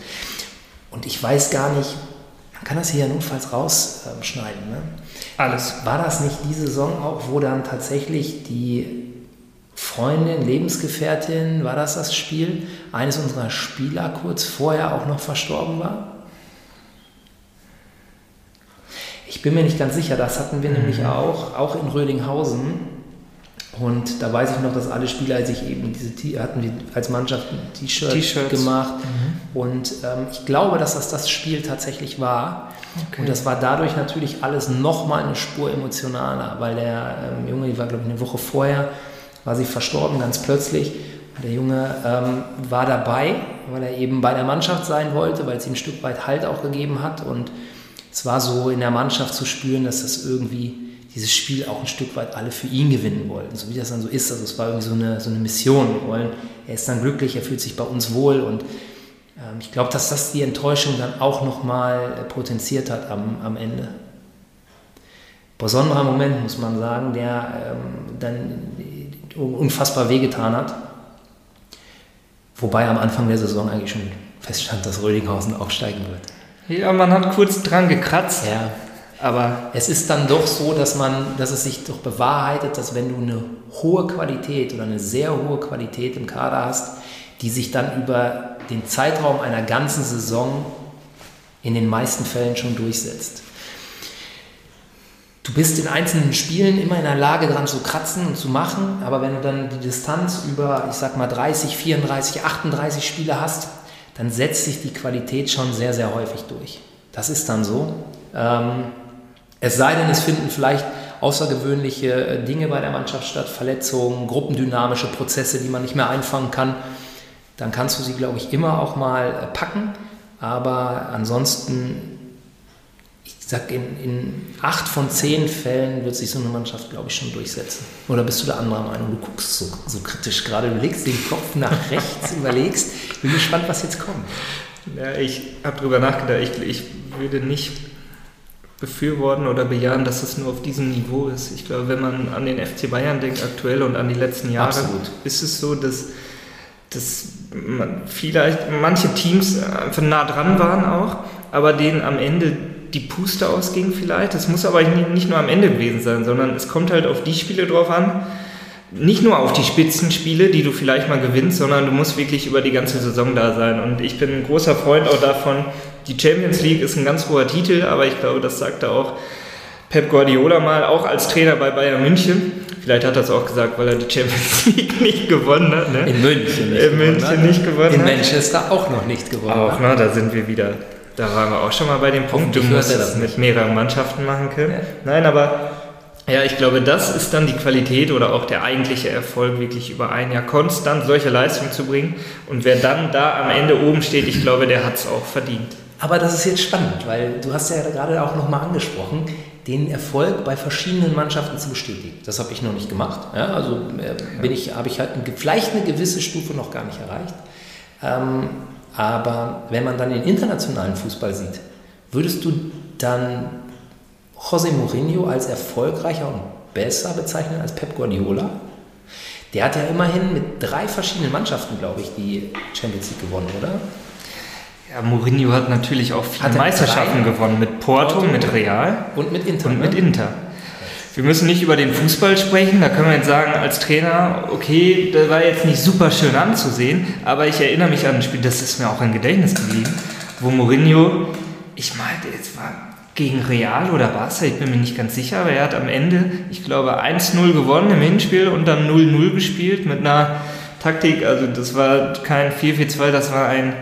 Und ich weiß gar nicht, man kann das hier ja notfalls rausschneiden. Ne? Alles. War das nicht die Saison auch, wo dann tatsächlich die Freundin, Lebensgefährtin, war das das Spiel, eines unserer Spieler kurz vorher auch noch verstorben war? Ich bin mir nicht ganz sicher, das hatten wir mhm. nämlich auch, auch in Rödinghausen. Und da weiß ich noch, dass alle Spieler sich eben diese hatten wir als Mannschaft ein T-Shirt gemacht. Mhm. Und ähm, ich glaube, dass das das Spiel tatsächlich war. Okay. Und das war dadurch natürlich alles nochmal eine Spur emotionaler, weil der ähm, Junge, die war glaube ich eine Woche vorher, war sie verstorben ganz plötzlich. Und der Junge ähm, war dabei, weil er eben bei der Mannschaft sein wollte, weil es ihm ein Stück weit Halt auch gegeben hat. Und es war so in der Mannschaft zu spüren, dass das irgendwie dieses Spiel auch ein Stück weit alle für ihn gewinnen wollten, so wie das dann so ist. Also es war irgendwie so eine, so eine Mission. Wir wollen, er ist dann glücklich, er fühlt sich bei uns wohl und ähm, ich glaube, dass das die Enttäuschung dann auch nochmal äh, potenziert hat am, am Ende. Besonderer Moment, muss man sagen, der ähm, dann unfassbar wehgetan hat. Wobei am Anfang der Saison eigentlich schon feststand, dass Rödinghausen aufsteigen wird. Ja, man hat kurz dran gekratzt. Ja. Aber es ist dann doch so, dass man, dass es sich doch bewahrheitet, dass wenn du eine hohe Qualität oder eine sehr hohe Qualität im Kader hast, die sich dann über den Zeitraum einer ganzen Saison in den meisten Fällen schon durchsetzt. Du bist in einzelnen Spielen immer in der Lage, dran zu kratzen und zu machen, aber wenn du dann die Distanz über, ich sag mal, 30, 34, 38 Spiele hast, dann setzt sich die Qualität schon sehr, sehr häufig durch. Das ist dann so. Ähm, es sei denn, es finden vielleicht außergewöhnliche äh, Dinge bei der Mannschaft statt, Verletzungen, gruppendynamische Prozesse, die man nicht mehr einfangen kann. Dann kannst du sie, glaube ich, immer auch mal äh, packen. Aber ansonsten, ich sage, in, in acht von zehn Fällen wird sich so eine Mannschaft, glaube ich, schon durchsetzen. Oder bist du der anderer Meinung? Du guckst so, so kritisch gerade, du legst den Kopf nach rechts, überlegst. Bin gespannt, was jetzt kommt. Ja, ich habe darüber nachgedacht. Ich, ich würde nicht befürworten oder bejahen, dass es nur auf diesem Niveau ist. Ich glaube, wenn man an den FC Bayern denkt aktuell und an die letzten Jahre, Absolut. ist es so, dass, dass man vielleicht manche Teams einfach nah dran waren auch, aber denen am Ende die Puste ausging vielleicht. Es muss aber nicht nur am Ende gewesen sein, sondern es kommt halt auf die Spiele drauf an, nicht nur auf die Spitzenspiele, die du vielleicht mal gewinnst, sondern du musst wirklich über die ganze Saison da sein. Und ich bin ein großer Freund auch davon, die Champions League ist ein ganz hoher Titel, aber ich glaube, das sagte auch Pep Guardiola mal, auch als Trainer bei Bayern München. Vielleicht hat er es auch gesagt, weil er die Champions League nicht gewonnen hat. Ne? In München nicht, In München nicht gewonnen In Manchester auch noch nicht gewonnen Auch, ne? da sind wir wieder. Da waren wir auch schon mal bei dem Punkt, du musst es mit mehreren Mannschaften machen können. Ja. Nein, aber ja, ich glaube, das ist dann die Qualität oder auch der eigentliche Erfolg, wirklich über ein Jahr konstant solche Leistungen zu bringen. Und wer dann da am Ende oben steht, ich glaube, der hat es auch verdient. Aber das ist jetzt spannend, weil du hast ja gerade auch nochmal angesprochen, den Erfolg bei verschiedenen Mannschaften zu bestätigen. Das habe ich noch nicht gemacht. Ja, also äh, bin ich, habe ich halt eine, vielleicht eine gewisse Stufe noch gar nicht erreicht. Ähm, aber wenn man dann den internationalen Fußball sieht, würdest du dann José Mourinho als erfolgreicher und besser bezeichnen als Pep Guardiola? Der hat ja immerhin mit drei verschiedenen Mannschaften, glaube ich, die Champions League gewonnen, oder? Ja, Mourinho hat natürlich auch viele Meisterschaften drei? gewonnen. Mit Porto, Porto, mit Real und mit Inter. Und mit ne? Inter. Wir müssen nicht über den Fußball sprechen, da können wir jetzt sagen, als Trainer, okay, das war jetzt nicht super schön anzusehen, aber ich erinnere mich an ein Spiel, das ist mir auch im Gedächtnis geblieben, wo Mourinho, ich meinte, es war gegen Real oder Barca, ich bin mir nicht ganz sicher, aber er hat am Ende, ich glaube, 1-0 gewonnen im Hinspiel und dann 0-0 gespielt mit einer Taktik, also das war kein 4-4-2, das war ein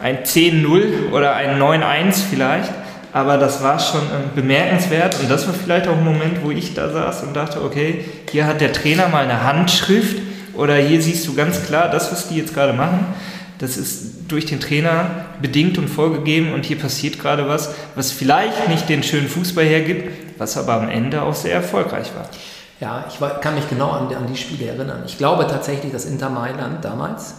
ein 10-0 oder ein 9-1 vielleicht. Aber das war schon ähm, bemerkenswert und das war vielleicht auch ein Moment, wo ich da saß und dachte, okay, hier hat der Trainer mal eine Handschrift oder hier siehst du ganz klar, das, was die jetzt gerade machen, das ist durch den Trainer bedingt und vorgegeben und hier passiert gerade was, was vielleicht nicht den schönen Fußball hergibt, was aber am Ende auch sehr erfolgreich war. Ja, ich kann mich genau an, an die Spiele erinnern. Ich glaube tatsächlich, dass Inter Mailand damals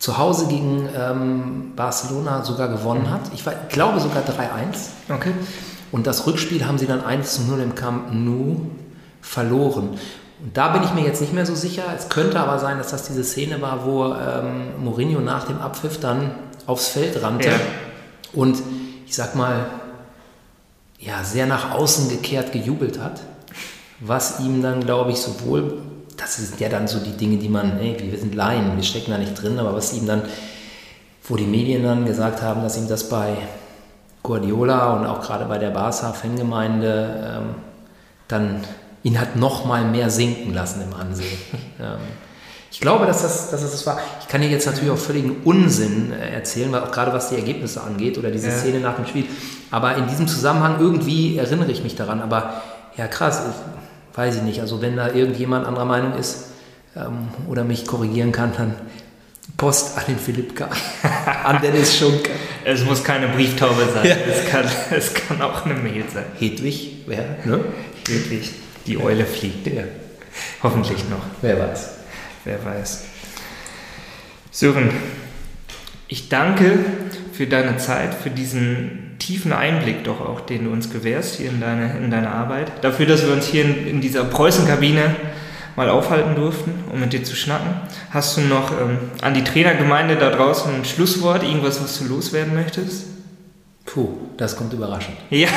zu Hause gegen ähm, Barcelona sogar gewonnen hat. Ich war, glaube sogar 3-1. Okay. Und das Rückspiel haben sie dann 1 0 im Camp Nou verloren. Und da bin ich mir jetzt nicht mehr so sicher. Es könnte aber sein, dass das diese Szene war, wo ähm, Mourinho nach dem Abpfiff dann aufs Feld rannte ja. und ich sag mal, ja, sehr nach außen gekehrt gejubelt hat, was ihm dann, glaube ich, sowohl das sind ja dann so die Dinge, die man, hey, wir sind Laien, wir stecken da nicht drin, aber was ihm dann, wo die Medien dann gesagt haben, dass ihm das bei Guardiola und auch gerade bei der Barca-Fangemeinde ähm, dann ihn hat noch mal mehr sinken lassen im Ansehen. ähm, ich glaube, dass das, dass das war. Ich kann hier jetzt natürlich auch völligen Unsinn äh, erzählen, weil auch gerade was die Ergebnisse angeht oder diese ja. Szene nach dem Spiel. Aber in diesem Zusammenhang irgendwie erinnere ich mich daran. Aber ja, krass, ich, weiß ich nicht. Also wenn da irgendjemand anderer Meinung ist ähm, oder mich korrigieren kann, dann Post an den Philipp an Dennis Schunke. Es muss keine Brieftaube sein. Ja. Es, kann, es kann auch eine Mail sein. Hedwig, wer? Ne? Hedwig, die Eule fliegt. Ja. Hoffentlich noch. Wer weiß. Wer weiß. Sören, ich danke für deine Zeit, für diesen tiefen Einblick doch auch, den du uns gewährst hier in deine, in deine Arbeit. Dafür, dass wir uns hier in, in dieser Preußenkabine mal aufhalten durften, um mit dir zu schnacken. Hast du noch ähm, an die Trainergemeinde da draußen ein Schlusswort, irgendwas, was du loswerden möchtest? Puh, das kommt überraschend. Ja.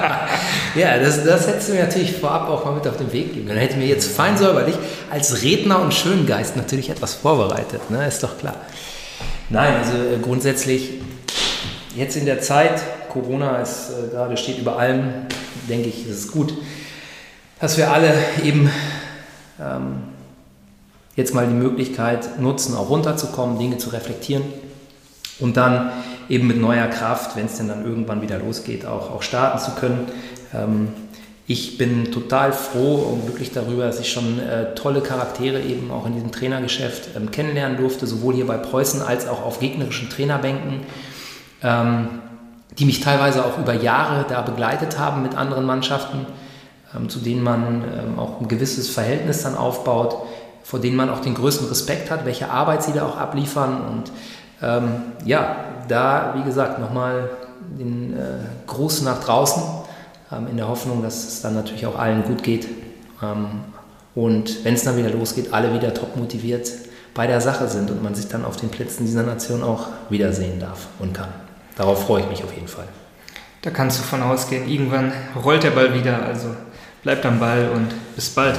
ja, das, das hättest du mir natürlich vorab auch mal mit auf den Weg geben können. Dann hätte mir jetzt fein säuberlich als Redner und Schöngeist natürlich etwas vorbereitet, ne? ist doch klar. Nein, also äh, grundsätzlich jetzt in der Zeit, Corona ist äh, gerade steht über allem, denke ich, ist es gut, dass wir alle eben ähm, jetzt mal die Möglichkeit nutzen, auch runterzukommen, Dinge zu reflektieren und dann eben mit neuer Kraft, wenn es denn dann irgendwann wieder losgeht, auch, auch starten zu können. Ähm, ich bin total froh und glücklich darüber, dass ich schon äh, tolle Charaktere eben auch in diesem Trainergeschäft ähm, kennenlernen durfte, sowohl hier bei Preußen als auch auf gegnerischen Trainerbänken, ähm, die mich teilweise auch über Jahre da begleitet haben mit anderen Mannschaften ähm, zu denen man ähm, auch ein gewisses Verhältnis dann aufbaut, vor denen man auch den größten Respekt hat, welche Arbeit sie da auch abliefern. Und ähm, ja, da, wie gesagt, nochmal den äh, Gruß nach draußen, ähm, in der Hoffnung, dass es dann natürlich auch allen gut geht. Ähm, und wenn es dann wieder losgeht, alle wieder top motiviert bei der Sache sind und man sich dann auf den Plätzen dieser Nation auch wiedersehen darf und kann. Darauf freue ich mich auf jeden Fall. Da kannst du von ausgehen, irgendwann rollt der Ball wieder. Also Bleibt am Ball und bis bald.